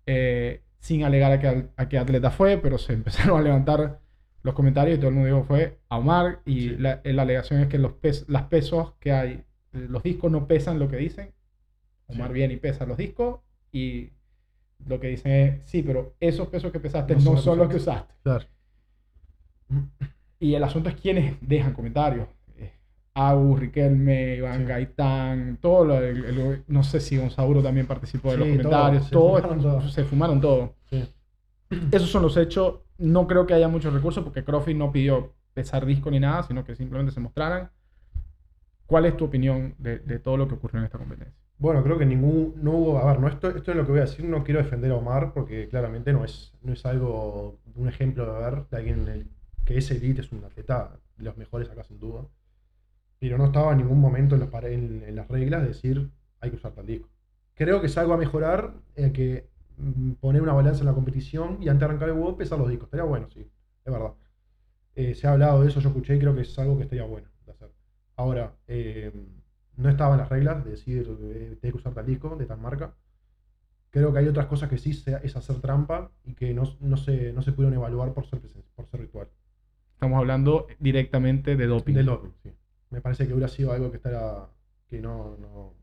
eh, sin alegar a qué, a qué atleta fue, pero se empezaron a levantar los comentarios y todo el mundo dijo fue a Omar y Sí. la, la alegación es que los pes- las pesos que hay, eh, los discos no pesan lo que dicen. Omar Sí. viene y pesa los discos y lo que dicen es, sí, pero esos pesos que pesaste No no, son los que son los que usaste". Claro. Y el asunto es quienes dejan comentarios. Eh, Agus, Riquelme, Iván Sí. Gaitán, todo lo, el- el- no sé si Gonzauro también participó de los Sí, todo, comentarios, se todo, fumaron todo. se fumaron todo. Sí. Esos son los hechos. No creo que haya muchos recursos porque CrossFit no pidió pesar disco ni nada, sino que simplemente se mostraran. ¿Cuál es tu opinión de, de todo lo que ocurrió en esta competencia? Bueno, creo que ningún, no hubo, a ver, no, esto, esto es lo que voy a decir, no quiero defender a Omar porque claramente no es, no es algo, un ejemplo de ver de alguien que es elite, es un atleta los mejores acá sin duda, pero no estaba en ningún momento en, las reglas de decir hay que usar tal disco. Creo que es algo a mejorar, el que mm, poner una balanza en la competición y antes de arrancar el WOD pesar los discos, estaría bueno, sí, es verdad. Eh, se ha hablado de eso, yo escuché y creo que es algo que estaría bueno de hacer. Ahora, eh, no estaba en las reglas de decir eh, tenés que usar tal disco de tal marca. Creo que hay otras cosas que sí se- es hacer trampa y que no, no, se, no se pudieron evaluar por ser, por ser ritual. Estamos hablando directamente de doping. Del doping, sí. Me parece que hubiera sido algo que estará. que no. no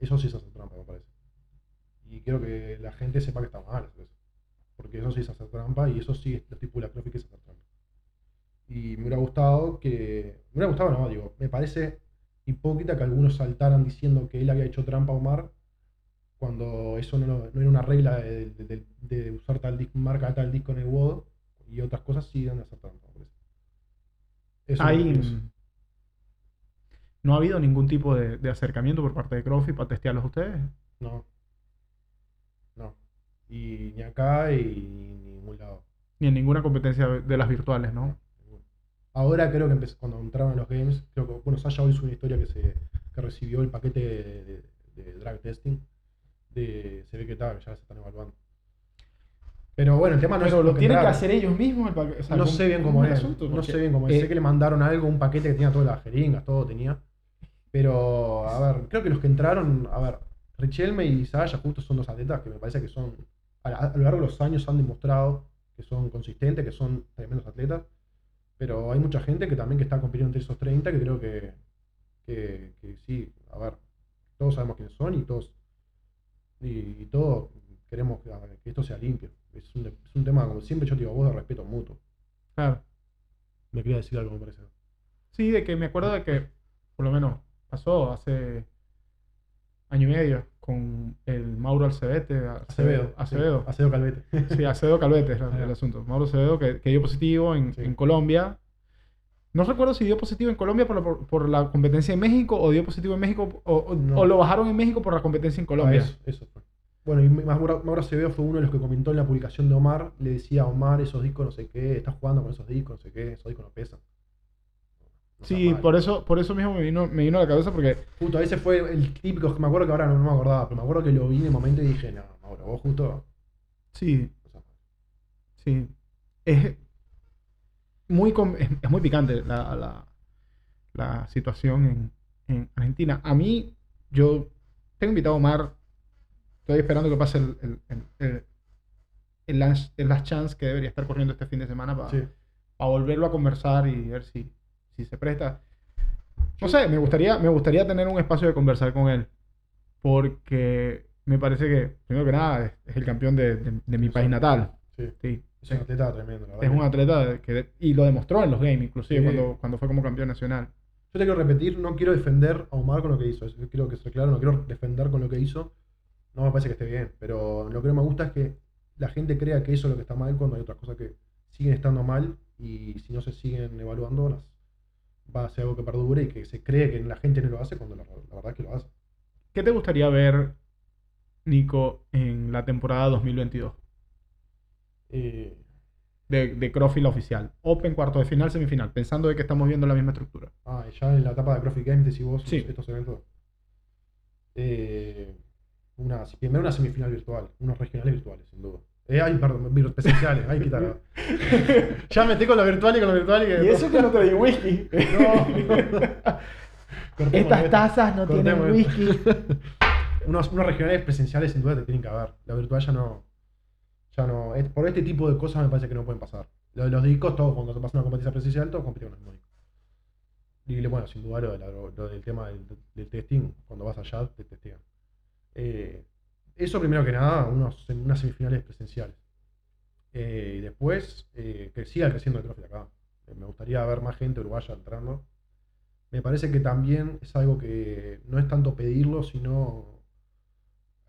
eso sí es hacer trampa, me parece. Y quiero que la gente sepa que está mal. Porque eso sí es hacer trampa y eso sí estipula creo que es hacer trampa. Y me hubiera gustado que. Me hubiera gustado, no, digo, me parece hipócrita que algunos saltaran diciendo que él había hecho trampa a Omar cuando eso no, no era una regla de, de- de- de usar tal disco, marca tal disco en el WOD y otras cosas sí dan de hacer trampa. Eso pienso. ¿No ha habido ningún tipo de, de acercamiento por parte de Crofi para testearlos ustedes? No. No. Y ni acá y ni en ningún lado. Ni en ninguna competencia de las virtuales, ¿no? Ahora creo que empezó- cuando entraron en los games, creo que, bueno, Sasha hoy hizo una historia que se que recibió el paquete de, de- de drag testing. De, se ve que, tal, que ya se están evaluando. Pero bueno, el tema no es Pero lo que tienen que hacer ellos mismos. el pa- o sea, No ¿cómo- sé bien cómo es. asunto? No sé bien cómo es. eh, Sé que le mandaron algo, un paquete que tenía todas las jeringas, todo tenía. Pero, a ver, creo que los que entraron, a ver, Richelme y Sasha justo son dos atletas que me parece que son, a, a lo largo de los años han demostrado que son consistentes, que son tremendos atletas. Pero hay mucha gente que también que está compitiendo entre esos 30 que creo que, que, que sí, a ver, todos sabemos quiénes son y todos, y, y todos queremos que, a ver, que esto sea limpio. Es un, es un tema, como siempre yo digo, vos de respeto mutuo. Claro. Me quería decir algo, me parece. Sí, de que me acuerdo de que, por lo menos, pasó hace año y medio con el Mauro Alcebete. Acevedo. Acevedo. Acevedo Calvete. Sí, Acevedo Calvete es el asunto. Mauro Acevedo que, que dio positivo en, Sí. en Colombia. No recuerdo si dio positivo en Colombia por la, por, por la competencia en México o dio positivo en México o, o- No. o lo bajaron en México por la competencia en Ah, Colombia. eso, eso fue. Bueno, y Mauro, Mauro Acevedo fue uno de los que comentó en la publicación de Omar. Le decía a Omar, esos discos no sé qué, estás jugando con esos discos, no sé qué, esos discos no pesan. Sí, mal. por eso, por eso mismo me vino, me vino a la cabeza porque Justo ese fue el típico me acuerdo que ahora no, no me acordaba, pero me acuerdo que lo vi en el momento y dije, no, Mauro, vos justo. sí, no seas mal". sí. Es muy, es, muy picante la, la, la situación en, en Argentina. A mí, yo tengo invitado a Omar. Estoy esperando que pase el, el, el, el, el last, el last chance que debería estar corriendo este fin de semana para Sí. volverlo a conversar y ver si, si se presta. No sé, me gustaría, me gustaría tener un espacio de conversar con él. Porque me parece que, primero que nada, es, es el campeón de, de- de mi país natal. Sí. Sí. Es un atleta tremendo, la verdad. Es un atleta que, y lo demostró en los games, inclusive Sí. cuando, cuando fue como campeón nacional. Yo te quiero repetir, no quiero defender a Omar con lo que hizo. Yo quiero que se claro, no quiero defender con lo que hizo. No me parece que esté bien, pero lo que no me gusta es que la gente crea que eso es lo que está mal cuando hay otras cosas que siguen estando mal y si no se siguen evaluando las, va a ser algo que perdure y que se cree que la gente no lo hace cuando la, la verdad es que lo hace. ¿Qué te gustaría ver, Nico, en la temporada 2022 Eh, de, de CrossFit la oficial? Open, cuarto de final, semifinal, pensando de que estamos viendo la misma estructura. ah, ya en la etapa de CrossFit Games decís vos Sí. estos eventos. Eh, una, primero una semifinal virtual, unos regionales virtuales, sin duda. Eh, ay, perdón, vir- presenciales, que quitar. ya metí con lo virtual y con lo virtual y que. que no te di whisky. No. Estas tazas no tienen whisky. unos, unos regionales presenciales sin duda te tienen que haber. La virtual ya no. Ya no. es- por este tipo de cosas me parece que no pueden pasar. Lo de los discos, todos cuando te pasa una competencia presencial, todos compiten con el mismo disco. Y bueno, sin duda lo, de la- lo del tema del, del testing, cuando vas allá te testean. Eh, eso primero que nada, unos, unas semifinales presenciales. Eh, y después, eh, que siga creciendo el trofeo acá. Eh, me gustaría ver más gente uruguaya entrando. Me parece que también es algo que no es tanto pedirlo, sino.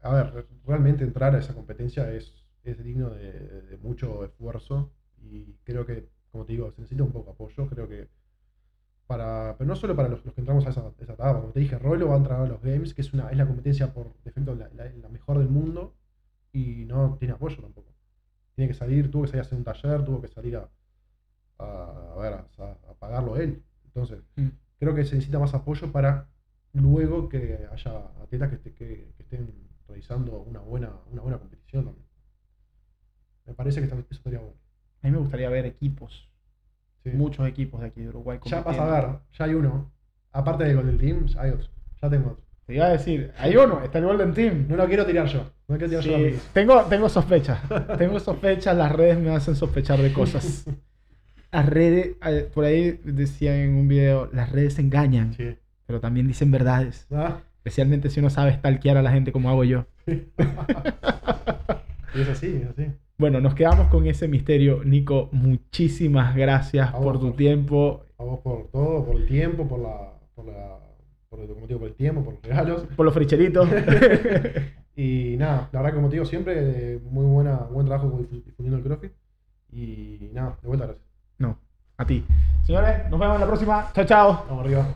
A ver, re- realmente entrar a esa competencia es, es digno de, de mucho esfuerzo. Y creo que, como te digo, se necesita un poco de apoyo. Creo que Para, pero no solo para los, los que entramos a esa, esa etapa. Como te dije, Rolo va a entrar a los games, que es, una, es la competencia por defecto la, la- la mejor del mundo. Y no tiene apoyo tampoco. Tiene que salir, tuvo que salir a hacer un taller, tuvo que salir a, a, a ver, a, pagarlo él. Entonces, Mm. creo que se necesita más apoyo para luego que haya atletas que, esté- que- que estén realizando una buena, una buena competición también. Me parece que eso estaría bueno. A mí me gustaría ver equipos, Sí. muchos equipos de aquí de Uruguay. Ya vas a ver, ya hay uno. Aparte del Golden Team, hay otro. Ya tengo otro. Te iba a decir, hay uno, está el Golden Team. No lo quiero tirar yo. No quiero tirar Sí, yo mía. tengo, tengo sospechas. tengo sospechas, las redes me hacen sospechar de cosas. Las redes, eh, por ahí decían en un video, las redes engañan, Sí. pero también dicen verdades. ¿Ah? Especialmente si uno sabe stalkear a la gente como hago yo. Y es así, es así. Bueno, nos quedamos con ese misterio. Nico, muchísimas gracias vos, por tu tiempo, A vos por todo, por el tiempo, por la. por la. por el, como digo, por el tiempo, por los regalos. por los fricheritos. Y nada, la verdad que como te digo siempre, eh, muy buena, buen trabajo difu- difundiendo el CrossFit. Y nada, de vuelta gracias. no, a ti. Señores, nos vemos en la próxima. Chao, chao. Vamos arriba.